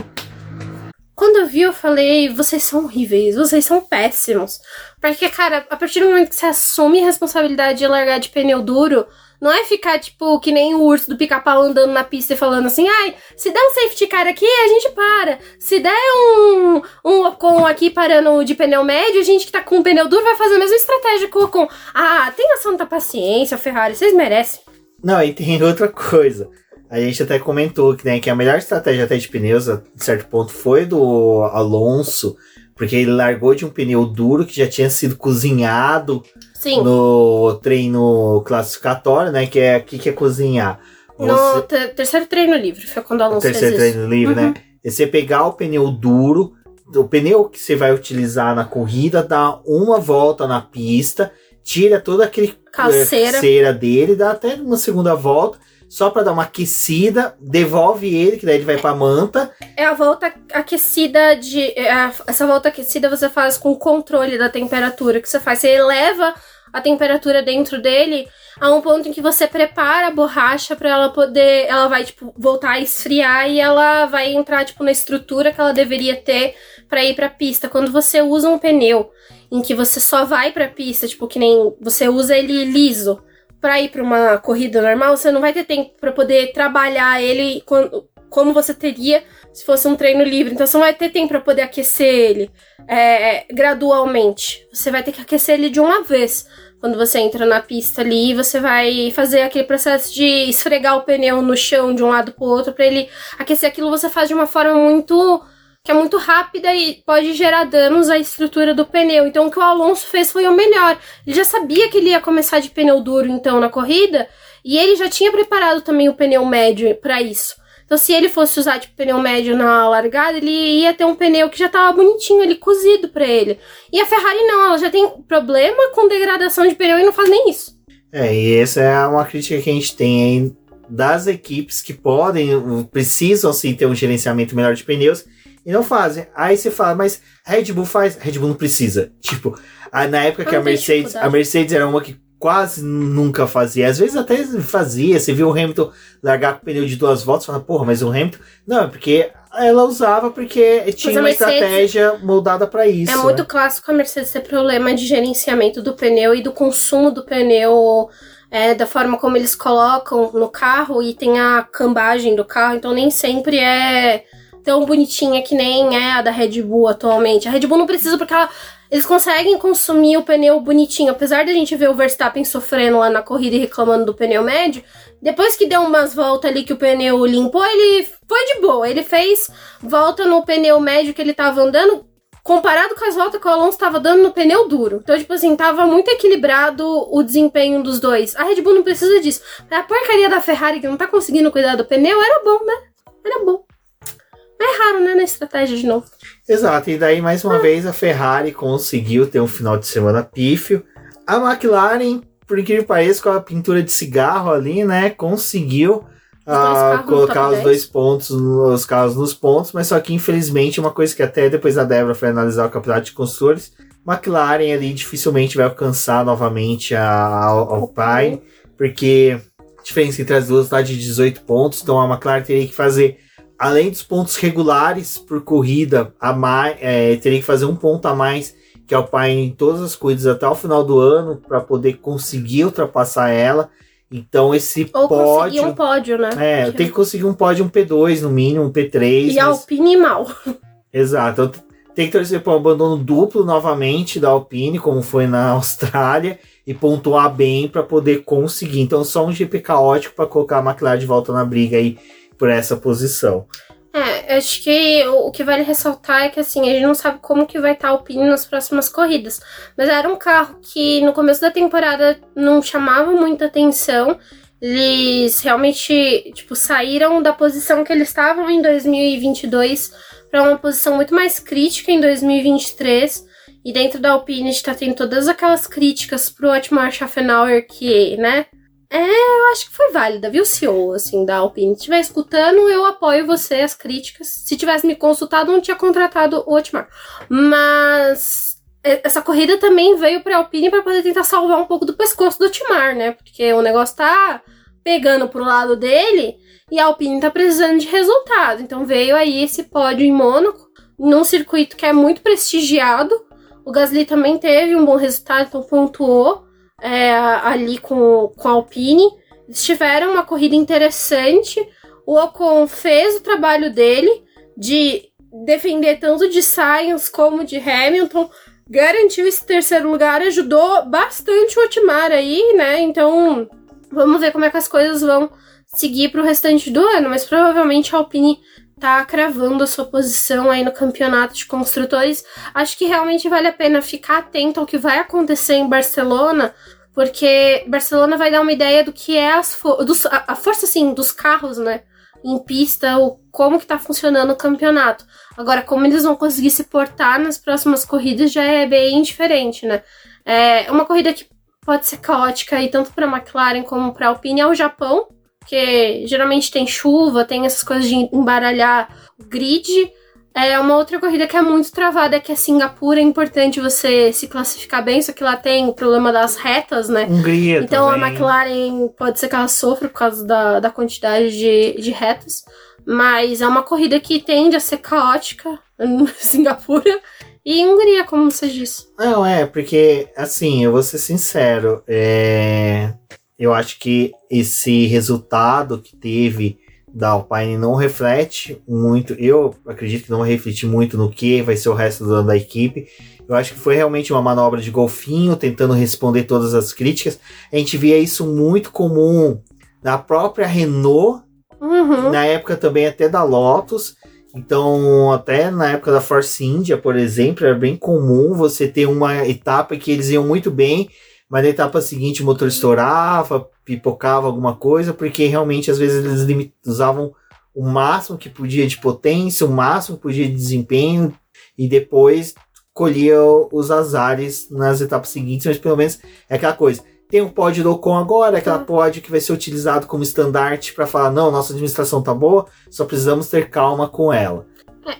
Quando eu vi, eu falei, vocês são horríveis, vocês são péssimos. Porque, cara, a partir do momento que você assume responsabilidade de largar de pneu duro, não é ficar, tipo, que nem o urso do pica-pau andando na pista e falando assim, ai, se der um safety car aqui, a gente para. Se der um, um Ocon aqui parando de pneu médio, a gente que tá com o pneu duro vai fazer a mesma estratégia com o Ocon. Ah, tenha santa paciência, Ferrari, vocês merecem. Não, e tem outra coisa. A gente até comentou que, né, que a melhor estratégia até de pneus, a certo ponto, foi do Alonso, porque ele largou de um pneu duro que já tinha sido cozinhado Sim. no treino classificatório, né? Que é aqui que é cozinhar. No ter terceiro treino livre, foi quando o Alonso terceiro fez treino livre, Uhum. né? É você pegar o pneu duro, o pneu que você vai utilizar na corrida, dá uma volta na pista, tira toda aquele Calceira. eh, cera dele, dá até uma segunda volta, só para dar uma aquecida, devolve ele, que daí ele vai pra manta. É a volta aquecida de. é essa volta aquecida você faz com o controle da temperatura que você faz. Você eleva a temperatura dentro dele a um ponto em que você prepara a borracha para ela poder. Ela vai, tipo, voltar a esfriar e ela vai entrar, tipo, na estrutura que ela deveria ter para ir pra pista. Quando você usa um pneu em que você só vai pra pista, tipo, que nem você usa ele liso. Pra ir pra uma corrida normal, você não vai ter tempo pra poder trabalhar ele como você teria se fosse um treino livre. Então você não vai ter tempo para poder aquecer ele é, gradualmente. Você vai ter que aquecer ele de uma vez. Quando você entra na pista ali, você vai fazer aquele processo de esfregar o pneu no chão de um lado pro outro para ele aquecer aquilo. Você faz de uma forma muito que é muito rápida e pode gerar danos à estrutura do pneu. Então o que o Alonso fez foi o melhor. Ele já sabia que ele ia começar de pneu duro então na corrida e ele já tinha preparado também o pneu médio para isso. Então, se ele fosse usar tipo pneu médio na largada, ele ia ter um pneu que já tava bonitinho ali, cozido pra ele. E a Ferrari não, ela já tem problema com degradação de pneu e não faz nem isso. É, e essa é uma crítica que a gente tem aí das equipes que podem, precisam sim ter um gerenciamento melhor de pneus e não fazem. Aí você fala, mas a Red Bull faz, a Red Bull não precisa. Tipo, a- na época que Não a tem Mercedes, a Mercedes era uma que quase nunca fazia. Às vezes até fazia. Você viu o Hamilton largar com o pneu de duas voltas e fala, porra, mas o Hamilton. Não, é porque ela usava porque tinha a uma Mercedes- estratégia moldada pra isso. é muito né? clássico a Mercedes ter problema de gerenciamento do pneu e do consumo do pneu. é, da forma como eles colocam no carro e tem a cambagem do carro, então nem sempre é tão bonitinha que nem é a da Red Bull atualmente. A Red Bull não precisa porque ela- eles conseguem consumir o pneu bonitinho. Apesar da gente ver o Verstappen sofrendo lá na corrida e reclamando do pneu médio, depois que deu umas voltas ali que o pneu limpou, ele foi de boa. Ele fez volta no pneu médio que ele tava andando, comparado com as voltas que o Alonso tava dando no pneu duro. Então, tipo assim, tava muito equilibrado o desempenho dos dois. A Red Bull não precisa disso. A porcaria da Ferrari que não tá conseguindo cuidar do pneu era bom, né? Era bom. Raro, né, na estratégia de novo. Exato, e daí mais uma vez a Ferrari conseguiu ter um final de semana pífio. A McLaren, por incrível que pareça, com a pintura de cigarro ali, né, conseguiu ah, colocar os 10. dois pontos, os carros nos pontos, mas só que infelizmente uma coisa que até depois a Débora foi analisar o campeonato de construtores, McLaren ali dificilmente vai alcançar novamente a, a Alpine, porque a diferença entre as duas está de 18 pontos, então a McLaren teria que fazer além dos pontos regulares por corrida, a mais, é, teria que fazer um ponto a mais que a Alpine em todas as corridas até o final do ano para poder conseguir ultrapassar ela. Então esse Ou conseguir pódio, um pódio, né? é, tem que conseguir um pódio um P2 no mínimo, um P3. E a mas- Alpine mal. Exato. Tem que torcer para um abandono duplo novamente da Alpine, como foi na Austrália, e pontuar bem para poder conseguir. Então, só um GP caótico para colocar a McLaren de volta na briga aí por essa posição. É, acho que o, o que vale ressaltar é que assim, a gente não sabe como que vai estar a Alpine nas próximas corridas. Mas era um carro que no começo da temporada não chamava muita atenção. Eles realmente, tipo, saíram da posição que eles estavam em 2022 para uma posição muito mais crítica em 2023. E dentro da Alpine a gente tá tendo todas aquelas críticas pro Otmar Schaffenauer que, né, eu acho que foi válida, viu, CEO, assim, da Alpine. Se estiver escutando, eu apoio você, as críticas. Se tivesse me consultado, não tinha contratado o Otmar. Mas e- essa corrida também veio pra Alpine para poder tentar salvar um pouco do pescoço do Otmar, né? Porque o negócio tá pegando pro lado dele e a Alpine tá precisando de resultado. Então veio aí esse pódio em Mônaco, num circuito que é muito prestigiado. O Gasly também teve um bom resultado, então pontuou é, ali com, com a Alpine. Eles tiveram uma corrida interessante. O Ocon fez o trabalho dele de defender tanto de Sainz como de Hamilton. Garantiu esse terceiro lugar, ajudou bastante o Otmar aí, né? Então, vamos ver como é que as coisas vão seguir pro restante do ano, mas provavelmente a Alpine tá cravando a sua posição aí no campeonato de construtores. Acho que realmente vale a pena ficar atento ao que vai acontecer em Barcelona, porque Barcelona vai dar uma ideia do que é as dos, a, a, força assim dos carros, né? Em pista, o como que tá funcionando o campeonato. Agora, como eles vão conseguir se portar nas próximas corridas já é bem diferente, né? É uma corrida que pode ser caótica e tanto para McLaren como para Alpine é o Japão, que geralmente tem chuva, tem essas coisas de embaralhar o grid. É uma outra corrida que é muito travada, que é Singapura. É importante você se classificar bem, só que lá tem o problema das retas, né? Hungria então também. a McLaren pode ser que ela sofra por causa da, da quantidade de, de retas. Mas é uma corrida que tende a ser caótica em Singapura. E Hungria, como você disse. Não, é, porque, assim, eu vou ser sincero, é... eu acho que esse resultado que teve da Alpine não reflete muito, eu acredito que não reflete muito no que vai ser o resto do ano da equipe. Eu acho que foi realmente uma manobra de golfinho, tentando responder todas as críticas. A gente via isso muito comum na própria Renault, Uhum. na época também até da Lotus. Então, até na época da Force India, por exemplo, era bem comum você ter uma etapa que eles iam muito bem, mas na etapa seguinte o motor estourava, pipocava alguma coisa, porque realmente às vezes eles usavam o máximo que podia de potência, o máximo que podia de desempenho, e depois colhiam os azares nas etapas seguintes, mas pelo menos é aquela coisa. Tem um pódio do Ocon agora, aquela Tá. pódio que vai ser utilizado como estandarte para falar, não, nossa administração tá boa, só precisamos ter calma com ela.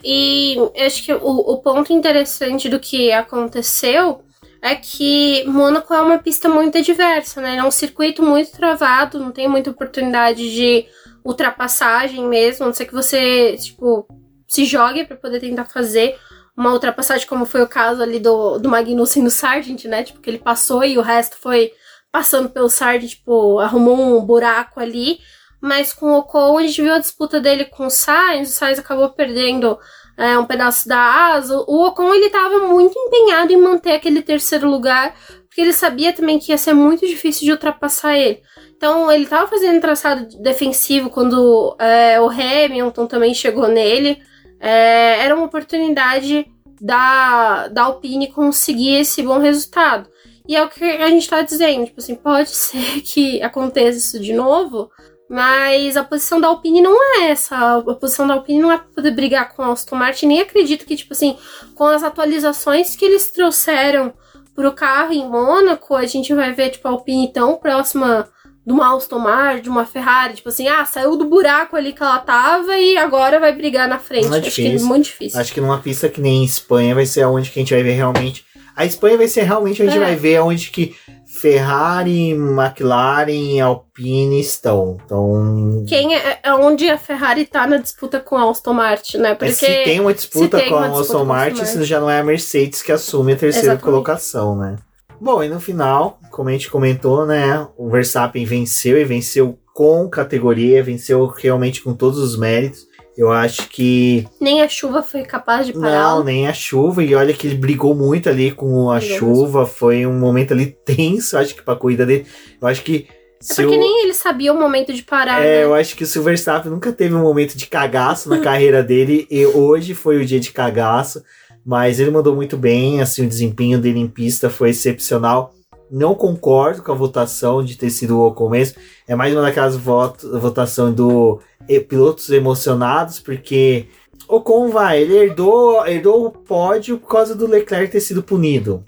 E eu acho que o, o ponto interessante do que aconteceu é que Mônaco é uma pista muito diversa, né? É um circuito muito travado, não tem muita oportunidade de ultrapassagem mesmo, a não ser que você, tipo, se jogue para poder tentar fazer uma ultrapassagem, como foi o caso ali do, do Magnussen no Sargent, né? Tipo, que ele passou e o resto foi passando pelo Sargent, tipo, arrumou um buraco ali. Mas com o Ocon, a gente viu a disputa dele com o Sainz, o Sainz acabou perdendo é, um pedaço da asa. O Ocon, ele tava muito empenhado em manter aquele terceiro lugar, porque ele sabia também que ia ser muito difícil de ultrapassar ele. Então, ele tava fazendo traçado defensivo quando é, o Hamilton também chegou nele. É, era uma oportunidade da, da Alpine conseguir esse bom resultado. E é o que a gente tá dizendo, tipo assim, pode ser que aconteça isso de novo, mas a posição da Alpine não é essa. A posição da Alpine não é poder brigar com a Aston Martin. Nem acredito que, tipo assim, com as atualizações que eles trouxeram pro carro em Mônaco, a gente vai ver, tipo, a Alpine tão próxima de uma Aston Martin, de uma Ferrari, tipo assim, ah, saiu do buraco ali que ela tava e agora vai brigar na frente. Não é Acho que é muito difícil. Acho que numa pista que nem Espanha vai ser onde que a gente vai ver realmente. A Espanha vai ser realmente onde a gente É. vai ver onde que Ferrari, McLaren, Alpine estão. Então, Quem é, é onde a Ferrari tá na disputa com a Aston Martin, né? Porque É, se tem uma disputa tem com uma a Aston Martin, se já não é a Mercedes que assume a terceira Exatamente. colocação, né? Bom, e no final, como a gente comentou, né? O Verstappen venceu e venceu com categoria, venceu realmente com todos os méritos. Eu acho que nem a chuva foi capaz de Não, parar. nem a chuva. E olha que ele brigou muito ali com a chuva. Foi um momento ali tenso, acho que pra corrida dele. Eu acho que. É porque o, nem ele sabia o momento de parar, é, né? eu acho que o Verstappen nunca teve um momento de cagaço na carreira dele. E hoje foi o dia de cagaço. Mas ele mandou muito bem. Assim, o desempenho dele em pista foi excepcional. Não concordo com a votação de ter sido o começo. É mais uma daquelas voto, votação do pilotos emocionados, porque Ocon vai, ele herdou, herdou o pódio por causa do Leclerc ter sido punido.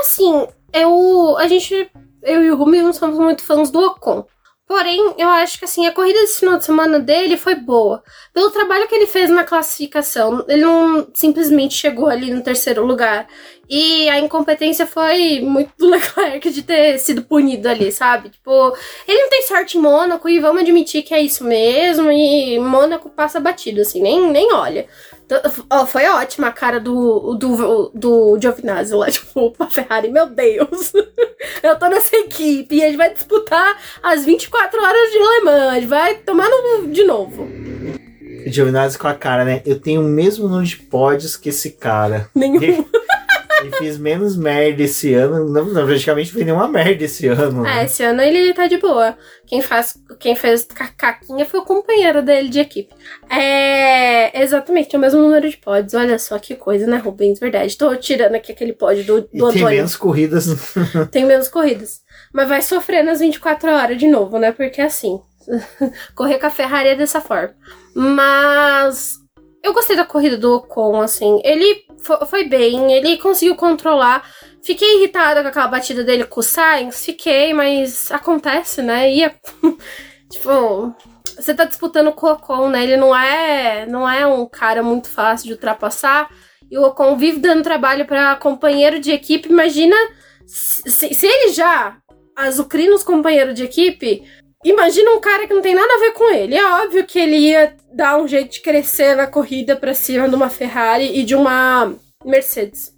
Assim, eu. A gente. Eu e o Rumi não somos muito fãs do Ocon. Porém, eu acho que assim, a corrida desse final de semana dele foi boa. Pelo trabalho que ele fez na classificação, ele não simplesmente chegou ali no terceiro lugar. E a incompetência foi muito do Leclerc de ter sido punido ali, sabe? Tipo, ele não tem sorte em Mônaco e vamos admitir que é isso mesmo. E Mônaco passa batido, assim, nem, nem olha. Ó, foi ótima a cara do, do, do Giovinazzi lá, tipo, pra Ferrari, meu Deus. Eu tô nessa equipe e a gente vai disputar as 24 horas de Le Mans, a gente vai tomar no, de novo. Giovinazzi com a cara, né? Eu tenho o mesmo número de pódios que esse cara. Nenhum. E fiz menos merda esse ano. Não, não praticamente fez nenhuma merda esse ano. É, né? esse ano ele tá de boa. Quem, faz, quem fez ca- caquinha foi o companheiro dele de equipe. É. Exatamente, é o mesmo número de pods. Olha só que coisa, né, Rubens? Verdade. Tô tirando aqui aquele pod do, do E tem Antônio. menos corridas. Tem menos corridas. Mas vai sofrer nas 24 horas de novo, né? Porque assim. correr com a Ferrari é dessa forma. Mas. Eu gostei da corrida do Ocon, assim. Ele foi bem, ele conseguiu controlar. Fiquei irritada com aquela batida dele com o Sainz, fiquei, mas acontece, né? E, tipo, você tá disputando com o Ocon, né? Ele não é, não é um cara muito fácil de ultrapassar. E o Ocon vive dando trabalho para companheiro de equipe. Imagina se, se- se ele já azucrina os companheiros de equipe, imagina um cara que não tem nada a ver com ele. É óbvio que ele ia dar um jeito de crescer na corrida pra cima de uma Ferrari e de uma Mercedes.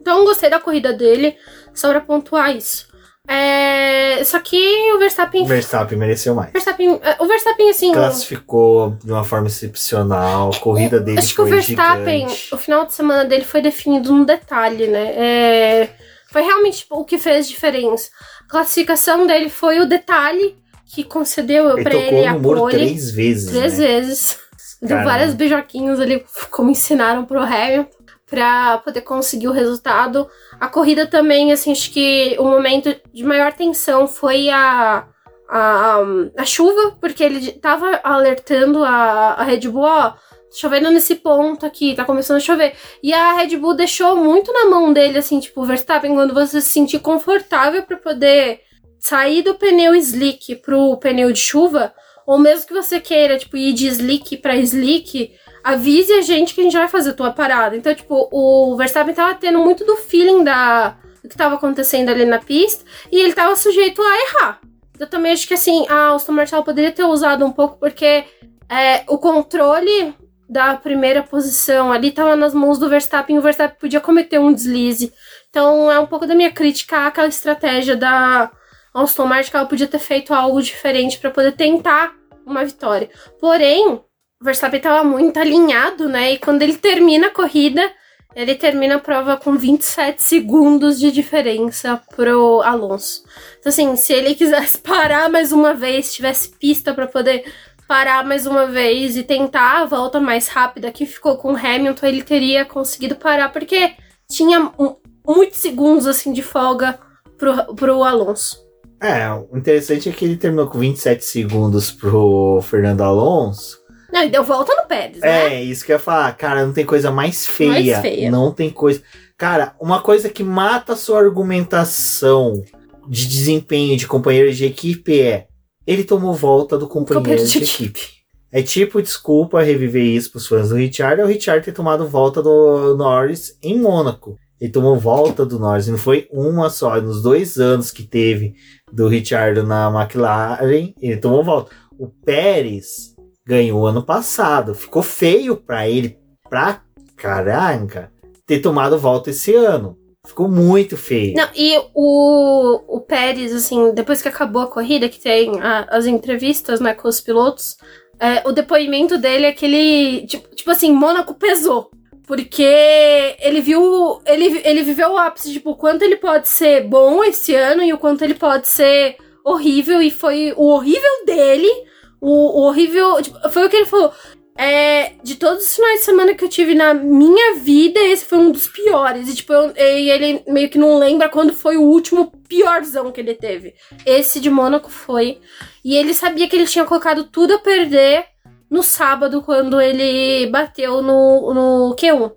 Então gostei da corrida dele, só pra pontuar isso. É, só que o Verstappen. O Verstappen mereceu mais. Verstappen o Verstappen, assim. Classificou de uma forma excepcional. A corrida dele Acho que o Verstappen, gigante. o final de semana dele foi definido no detalhe, né? É, foi realmente tipo, o que fez diferença. A classificação dele foi o detalhe que concedeu Ele pra ele a pole três vezes. três né? vezes. Deu Caramba. várias beijoquinhos ali, como ensinaram pro Hamilton, pra poder conseguir o resultado. A corrida também, assim, acho que o momento de maior tensão foi a, a, a chuva, porque ele tava alertando a, a Red Bull, ó, chovendo nesse ponto aqui, tá começando a chover. E a Red Bull deixou muito na mão dele, assim, tipo, Verstappen, quando você se sentir confortável pra poder sair do pneu slick pro pneu de chuva, ou mesmo que você queira, tipo, ir de slick pra slick, avise a gente que a gente vai fazer a tua parada. Então, tipo, o Verstappen tava tendo muito do feeling da do que tava acontecendo ali na pista, e ele tava sujeito a errar. Eu também acho que, assim, a Aston Martin poderia ter usado um pouco, porque é, o controle da primeira posição ali tava nas mãos do Verstappen, e o Verstappen podia cometer um deslize. Então, é um pouco da minha crítica àquela estratégia da Aston Martin, que ela podia ter feito algo diferente para poder tentar uma vitória. Porém, o Verstappen estava muito alinhado, né? E quando ele termina a corrida, ele termina a prova com 27 segundos de diferença pro Alonso. Então, assim, se ele quisesse parar mais uma vez, tivesse pista para poder parar mais uma vez e tentar a volta mais rápida que ficou com o Hamilton, ele teria conseguido parar, porque tinha um- muitos segundos assim de folga pro, pro Alonso. É, o interessante é que ele terminou com 27 segundos pro Fernando Alonso. Não, e deu volta no Pérez, né? É, isso que eu ia falar. Cara, não tem coisa mais feia. Mais feia. Não tem coisa. Cara, uma coisa que mata a sua argumentação de desempenho de companheiro de equipe é. Ele tomou volta do companheiro Companheiro de de equipe. É tipo, desculpa reviver isso pros fãs do Richard, é o Richard ter tomado volta do Norris em Mônaco. Ele tomou volta do Norris, não foi uma só, nos dois anos que teve do Richard na McLaren, ele tomou volta. O Pérez ganhou ano passado, ficou feio pra ele, pra caraca, ter tomado volta esse ano. Ficou muito feio. Não, e o, o Pérez, assim, depois que acabou a corrida, que tem a- as entrevistas, né, com os pilotos, é, o depoimento dele é que ele, tipo, tipo assim, Mônaco pesou. Porque ele viu, ele, ele viveu o ápice, tipo, o quanto ele pode ser bom esse ano e o quanto ele pode ser horrível, e foi o horrível dele, o, o horrível, tipo, foi o que ele falou, é, de todos os finais de semana que eu tive na minha vida, esse foi um dos piores. E, tipo, eu- e ele meio que não lembra quando foi o último piorzão que ele teve. Esse de Mônaco foi. E ele sabia que ele tinha colocado tudo a perder no sábado, quando ele bateu no, no Q1.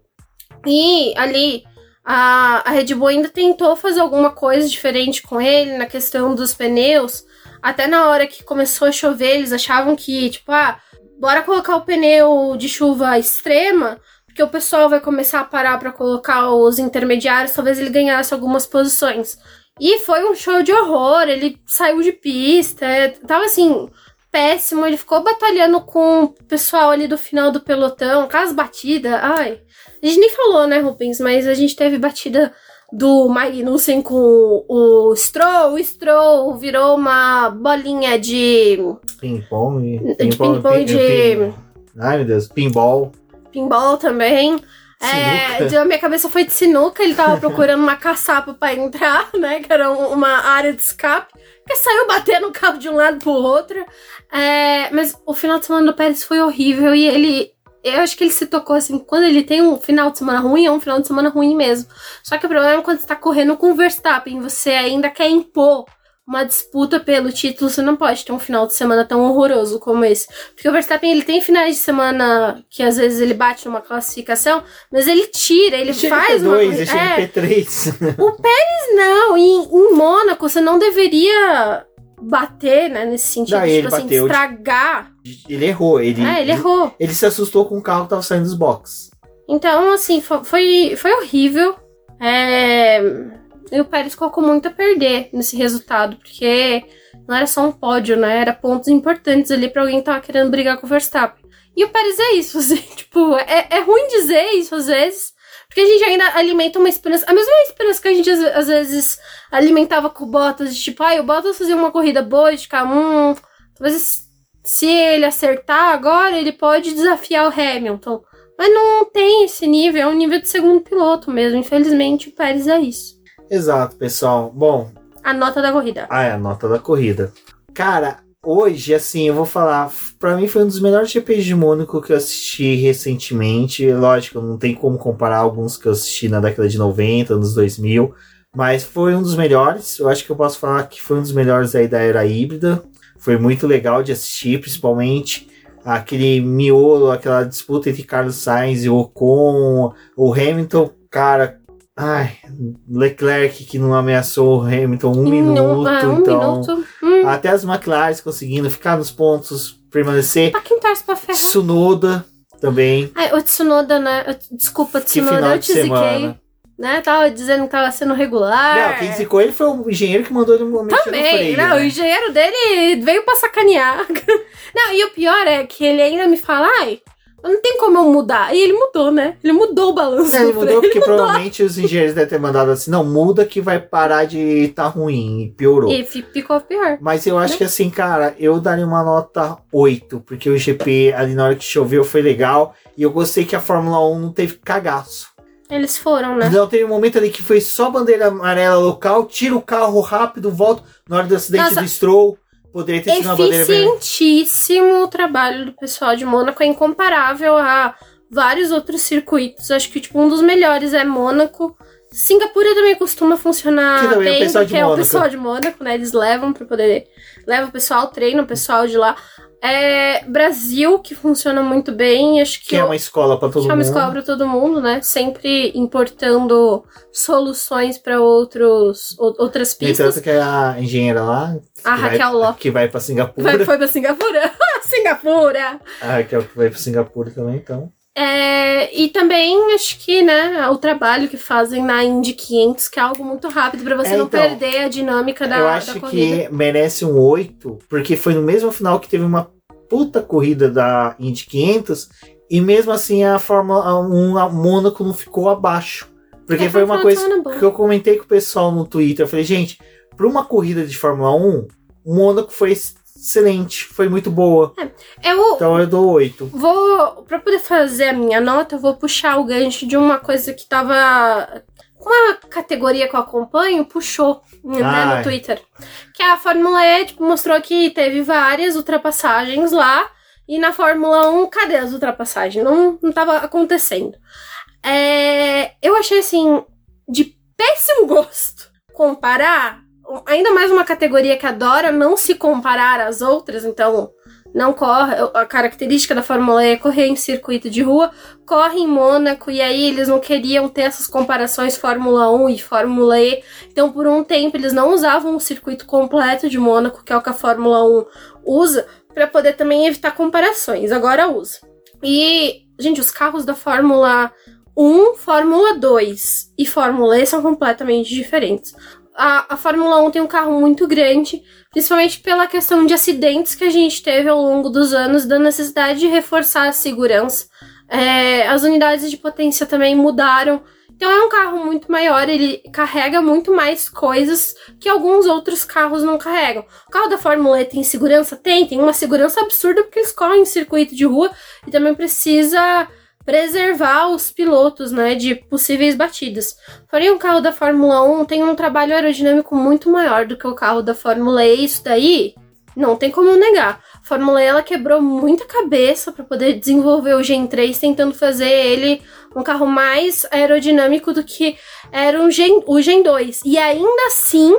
E ali, a, a Red Bull ainda tentou fazer alguma coisa diferente com ele na questão dos pneus. Até na hora que começou a chover, eles achavam que, tipo, ah, bora colocar o pneu de chuva extrema, porque o pessoal vai começar a parar para colocar os intermediários, talvez ele ganhasse algumas posições. E foi um show de horror, ele saiu de pista, é, tava assim, péssimo, ele ficou batalhando com o pessoal ali do final do pelotão, com as batidas, ai. A gente nem falou, né, Rubens, mas a gente teve batida do Magnussen com o Stroll, o Stroll virou uma bolinha de Ping-pong. De ping-pong de- Ai, meu Deus. Pinball. pinball também. É, Sinuca. a minha cabeça foi de sinuca, ele tava procurando uma caçapa pra entrar, né? Que era um- uma área de escape. Saiu batendo o carro de um lado pro outro. É, mas o final de semana do Pérez foi horrível e ele. Eu acho que ele se tocou assim, quando ele tem um final de semana ruim, é um final de semana ruim mesmo. Só que o problema é quando você tá correndo com o Verstappen, você ainda quer impor uma disputa pelo título, você não pode ter um final de semana tão horroroso como esse. Porque o Verstappen, ele tem finais de semana que às vezes ele bate numa classificação, mas ele tira, ele Chega faz em uma P2, corrida- chega é, em P3. não, em, em Mônaco você não deveria bater, né, nesse sentido, Não, tipo ele assim, bateu estragar. Ele errou, ele, É, ele errou. ele se assustou com o carro que tava saindo dos boxes. Então, assim, fo- foi, foi horrível. É... E o Pérez colocou muito a perder nesse resultado, porque não era só um pódio, né? Era pontos importantes ali pra alguém que tava querendo brigar com o Verstappen. E o Pérez é isso, assim, tipo, é, é ruim dizer isso às vezes, porque a gente ainda alimenta uma esperança, a mesma esperança que a gente às, às vezes alimentava com o Bottas, de tipo, ai, o Bottas fazia uma corrida boa, de ficar, hum, talvez se ele acertar agora, ele pode desafiar o Hamilton. Mas não tem esse nível, é um nível de segundo piloto mesmo. Infelizmente, o Pérez é isso. Exato, pessoal. Bom, A nota da corrida. ah, é a nota da corrida. Cara, hoje, assim, eu vou falar. Pra mim foi um dos melhores GPs de Mônaco que eu assisti recentemente. Lógico, não tem como comparar alguns que eu assisti na década de 90, anos 2000. Mas foi um dos melhores. Eu acho que eu posso falar que foi um dos melhores aí da era híbrida. Foi muito legal de assistir, principalmente aquele miolo, aquela disputa entre Carlos Sainz e o Ocon, o Hamilton, cara. Ai, Leclerc que não ameaçou o Hamilton um Em minuto, um então. minuto. Hum, Até as McLaren conseguindo ficar nos pontos, permanecer. pra quem torce pra ferrar. Tsunoda também. Ai, o Tsunoda, né? Desculpa, Tsunoda, eu de te ziquei. Né? Tava dizendo que tava sendo regular. Não, quem zicou ele foi o engenheiro que mandou ele mexer no. Também, freio. não, o né? engenheiro dele veio pra sacanear. Não, e o pior é que ele ainda me fala, ai, não tem como eu mudar. E ele mudou, né? Ele mudou o balanço Não, ele do mudou porque provavelmente os engenheiros devem ter mandado assim, não, muda que vai parar de tá ruim, e piorou. E fi- ficou pior. Mas eu acho que assim, cara, eu daria uma nota 8, porque o GP ali na hora que choveu foi legal, e eu gostei que a Fórmula 1 não teve cagaço. Eles foram, né? Não, teve um momento ali que foi só bandeira amarela local, tira o carro rápido, volta na hora do acidente Nossa. do Stroll. Poderia ter sido uma bandeira vermelha. Eficientíssimo o trabalho do pessoal de Mônaco, é incomparável a vários outros circuitos. Acho que tipo, um dos melhores é Mônaco. Singapura também costuma funcionar também é bem, de porque é o Mônaco. pessoal de Mônaco, né? Eles levam para poder. Leva o pessoal, treina o pessoal de lá. É Brasil, que funciona muito bem. Acho que, Que é uma escola pra todo que é uma mundo. escola para todo mundo, né? Sempre importando soluções para outros ou- outras pistas. tanto que é a engenheira lá. A que Raquel vai, Locke. Que vai pra Singapura. Vai, foi para Singapura. Singapura! A Raquel que vai pra Singapura também, então. É, e também acho que, né, o trabalho que fazem na Indy 500, que é algo muito rápido pra você É, não então, perder a dinâmica da, eu acho que merece um 8, porque foi no mesmo final que teve uma puta corrida da Indy 500, e mesmo assim a Fórmula 1, a Mônaco não ficou abaixo. Porque É, foi um uma coisa que eu comentei com o pessoal no Twitter. Eu falei, gente, pra uma corrida de Fórmula 1, o Mônaco foi excelente, foi muito boa. Eu Então eu dou 8. vou, pra poder fazer a minha nota, eu vou puxar o gancho de uma coisa que tava. Uma categoria que eu acompanho puxou né, no Twitter. Que a Fórmula E tipo, mostrou que teve várias ultrapassagens lá. E na Fórmula 1, cadê as ultrapassagens? Não, não tava acontecendo. É, eu achei assim, de péssimo gosto comparar, ainda mais uma categoria que adora não se comparar às outras, então não corre. A característica da Fórmula E é correr em circuito de rua, corre em Mônaco, e aí eles não queriam ter essas comparações Fórmula 1 e Fórmula E. Então, por um tempo, eles não usavam o circuito completo de Mônaco, que é o que a Fórmula 1 usa, para poder também evitar comparações. Agora usa. E, gente, os carros da Fórmula 1, Fórmula 2 e Fórmula E são completamente diferentes. A, a Fórmula 1 tem um carro muito grande, principalmente pela questão de acidentes que a gente teve ao longo dos anos, da necessidade de reforçar a segurança. É, as unidades de potência também mudaram. Então é um carro muito maior, ele carrega muito mais coisas que alguns outros carros não carregam. O carro da Fórmula E tem segurança? Tem, tem uma segurança absurda porque eles correm em circuito de rua e também precisa preservar os pilotos, né, de possíveis batidas. Porém, o carro da Fórmula 1 tem um trabalho aerodinâmico muito maior do que o carro da Fórmula E. Isso daí não tem como negar. A Fórmula E ela quebrou muita cabeça para poder desenvolver o Gen 3, tentando fazer ele um carro mais aerodinâmico do que era um Gen, o Gen 2. E ainda assim,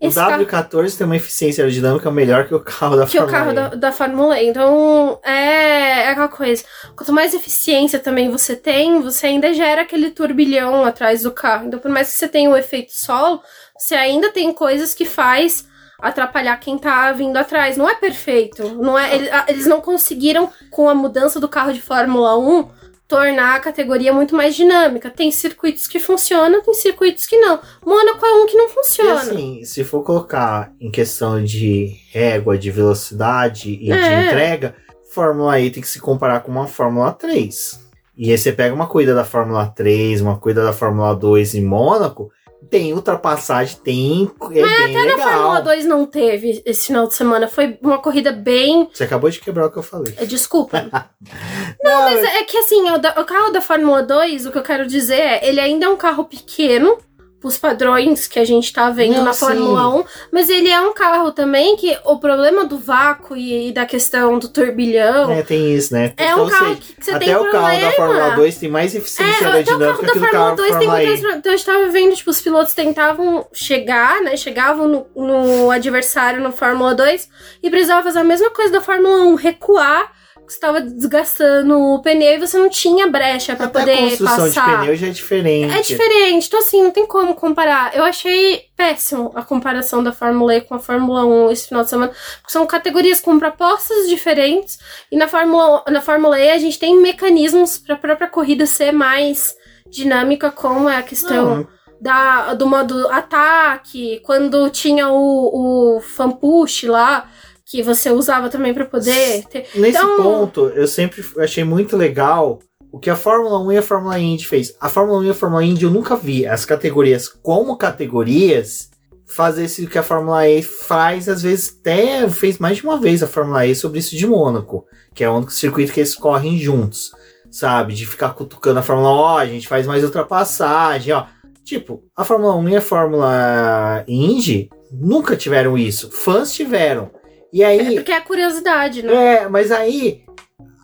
o W14 carro... tem uma eficiência aerodinâmica melhor que o carro da que Fórmula Que o carro da, da, Fórmula E. Então, é, é aquela coisa. Quanto mais eficiência também você tem, você ainda gera aquele turbilhão atrás do carro. Então, por mais que você tenha o um efeito solo, você ainda tem coisas que faz atrapalhar quem tá vindo atrás. Não é perfeito. Não é, eles, eles não conseguiram, com a mudança do carro de Fórmula 1, tornar a categoria muito mais dinâmica. Tem circuitos que funcionam, tem circuitos que não. Mônaco é um que não funciona. E assim, se for colocar em questão de régua, de velocidade e é. de entrega, Fórmula E tem que se comparar com uma Fórmula 3. E aí você pega uma corrida da Fórmula 3, uma corrida da Fórmula 2 em Mônaco, tem ultrapassagem, tem. É Mas bem até legal. na Fórmula 2 não teve esse final de semana. Foi uma corrida bem. Você acabou de quebrar o que eu falei. É, desculpa. não, não, mas é que assim, o, da, o carro da Fórmula 2, o que eu quero dizer é, ele ainda é um carro pequeno os padrões que a gente tá vendo Não, na Fórmula 1, mas ele é um carro também que o problema do vácuo e, da questão do turbilhão. É, tem isso, né? É um carro que você até tem o problema. carro da Fórmula 2 tem mais eficiência é, aerodinâmica que o carro da Fórmula 2 tem mais. Então eu estava vendo, tipo, os pilotos tentavam chegar, né? Chegavam no, no adversário no Fórmula 2 e precisavam fazer a mesma coisa da Fórmula 1, recuar estava desgastando o pneu e você não tinha brecha para poder a construção passar. de pneu já é diferente. É diferente. Então, assim, não tem como comparar. Eu achei péssimo a comparação da Fórmula E com a Fórmula 1 esse final de semana. Porque são categorias com propostas diferentes. E na Fórmula, na Fórmula E a gente tem mecanismos para a própria corrida ser mais dinâmica, como é a questão. Não. Da, do modo ataque, quando tinha o, o fan push lá, que você usava também para poder ter. Nesse então... ponto, eu sempre achei muito legal o que a Fórmula 1 e a Fórmula Indy fez. A Fórmula 1 e a Fórmula Indy eu nunca vi as categorias como categorias fazer isso que a Fórmula E faz, às vezes até fez mais de uma vez a Fórmula E sobre isso de Mônaco, que é o único circuito que eles correm juntos, sabe? De ficar cutucando a Fórmula 1, ó, a gente faz mais ultrapassagem, ó. Tipo, a Fórmula 1 e a Fórmula Indy nunca tiveram isso. Fãs tiveram. E aí. É porque é curiosidade, né? É, mas aí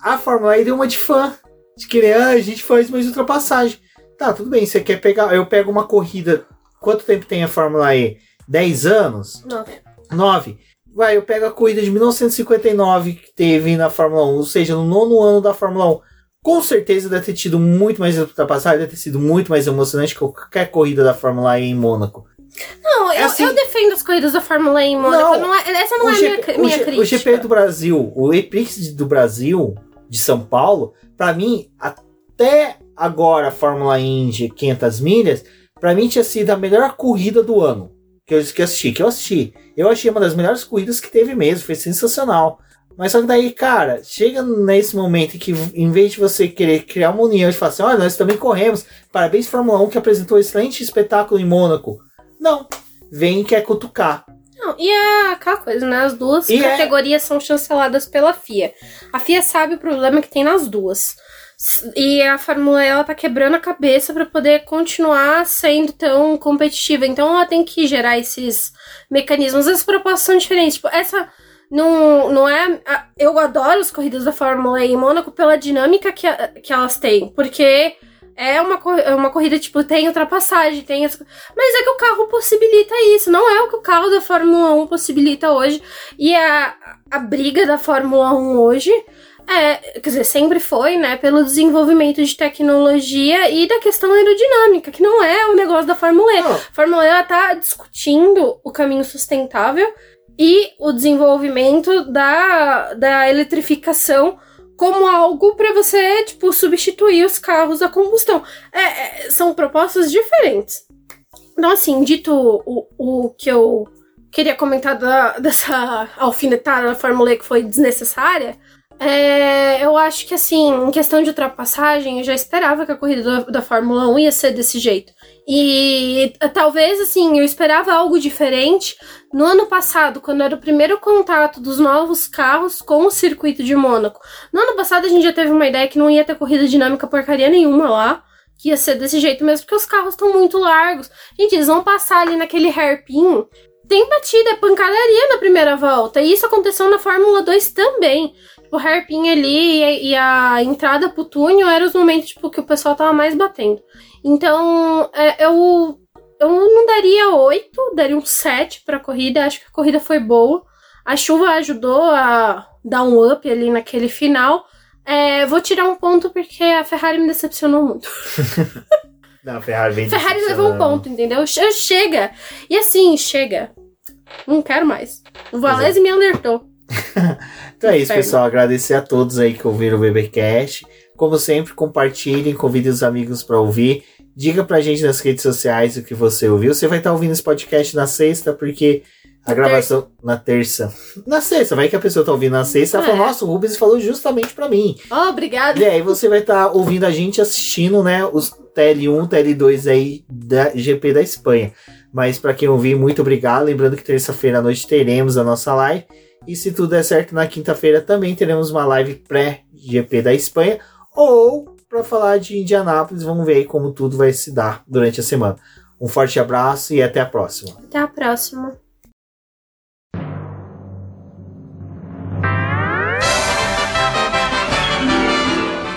a Fórmula E deu uma de fã. De querer, ah, a gente faz mais ultrapassagem. Tá, tudo bem, você quer pegar. Eu pego uma corrida. Quanto tempo tem a Fórmula E? 10 anos? 9. 9. Vai, eu pego a corrida de 1959 que teve na Fórmula 1, ou seja, no nono ano da Fórmula 1. Com certeza deve ter tido muito mais ultrapassagem, deve ter sido muito mais emocionante que qualquer corrida da Fórmula E em Mônaco. Não, eu, assim, eu, defendo as corridas da Fórmula E em Mônaco. Não, não é, essa não é a minha, minha o, crítica. O GP do Brasil, o Epix do Brasil, de São Paulo, para mim, até agora a Fórmula Indy 500 milhas, para mim tinha sido a melhor corrida do ano. Que eu, que eu assisti, que eu assisti. Eu achei uma das melhores corridas que teve mesmo, foi sensacional. Mas só que daí, cara, chega nesse momento em que, em vez de você querer criar uma união e falar assim, olha, nós também corremos, parabéns Fórmula 1 que apresentou um excelente espetáculo em Mônaco. Não. Vem e quer cutucar. Não, e é aquela coisa, né? As duas e é- categorias é... são chanceladas pela FIA. A FIA sabe o problema que tem nas duas. E a Fórmula E ela tá quebrando a cabeça para poder continuar sendo tão competitiva. Então ela tem que gerar esses mecanismos. As propostas são diferentes. Tipo, essa não, não é. Eu adoro as corridas da Fórmula E em Mônaco pela dinâmica que, que elas têm. Porque é uma, é uma corrida, tipo, tem ultrapassagem, tem as... Mas é que o carro possibilita isso, não é o que o carro da Fórmula 1 possibilita hoje. E a, a briga da Fórmula 1 hoje é, quer dizer, sempre foi, né, pelo desenvolvimento de tecnologia e da questão aerodinâmica, que não é o negócio da Fórmula E. A Fórmula E ela tá discutindo o caminho sustentável e o desenvolvimento da, da eletrificação como algo para você, tipo, substituir os carros a combustão. É, é, são propostas diferentes. Então, assim, dito o, o que eu queria comentar da, dessa alfinetada da Fórmula E que foi desnecessária, É, eu acho que assim, em questão de ultrapassagem, eu já esperava que a corrida da, da Fórmula 1 ia ser desse jeito. E talvez assim, eu esperava algo diferente no ano passado, quando era o primeiro contato dos novos carros com o circuito de Mônaco. No ano passado a gente já teve uma ideia que não ia ter corrida dinâmica porcaria nenhuma lá, que ia ser desse jeito mesmo, porque os carros estão muito largos. Gente, eles vão passar ali naquele hairpin tem batida, é pancadaria na primeira volta. E isso aconteceu na Fórmula 2 também o hairpin ali e, e, a entrada pro túnel eram os momentos tipo, que o pessoal tava mais batendo. Então, é, eu, eu não daria 8, daria um 7 pra corrida. Acho que a corrida foi boa. A chuva ajudou a dar um up ali naquele final. É, vou tirar um ponto porque a Ferrari me decepcionou muito. não, a Ferrari vem Ferrari levou um ponto, entendeu? Chega! E assim, chega. Não quero mais. O Valese é. me alertou. então é isso, pessoal. Agradecer a todos aí que ouviram o BBcast. Como sempre, compartilhem, convidem os amigos para ouvir. Diga pra gente nas redes sociais o que você ouviu. Você vai estar tá ouvindo esse podcast na sexta, porque a na gravação terça. na terça. Na sexta, vai que a pessoa tá ouvindo na sexta, ela é. falou, nossa, o Rubens falou justamente para mim. Oh, obrigada. E aí você vai estar tá ouvindo a gente assistindo, né, os TL1, TL2 aí da GP da Espanha. Mas para quem ouvir, muito obrigado. Lembrando que terça-feira à noite teremos a nossa live. E se tudo der certo, na quinta-feira também teremos uma live pré-GP da Espanha. Ou para falar de Indianápolis, vamos ver aí como tudo vai se dar durante a semana. Um forte abraço e até a próxima. Até a próxima.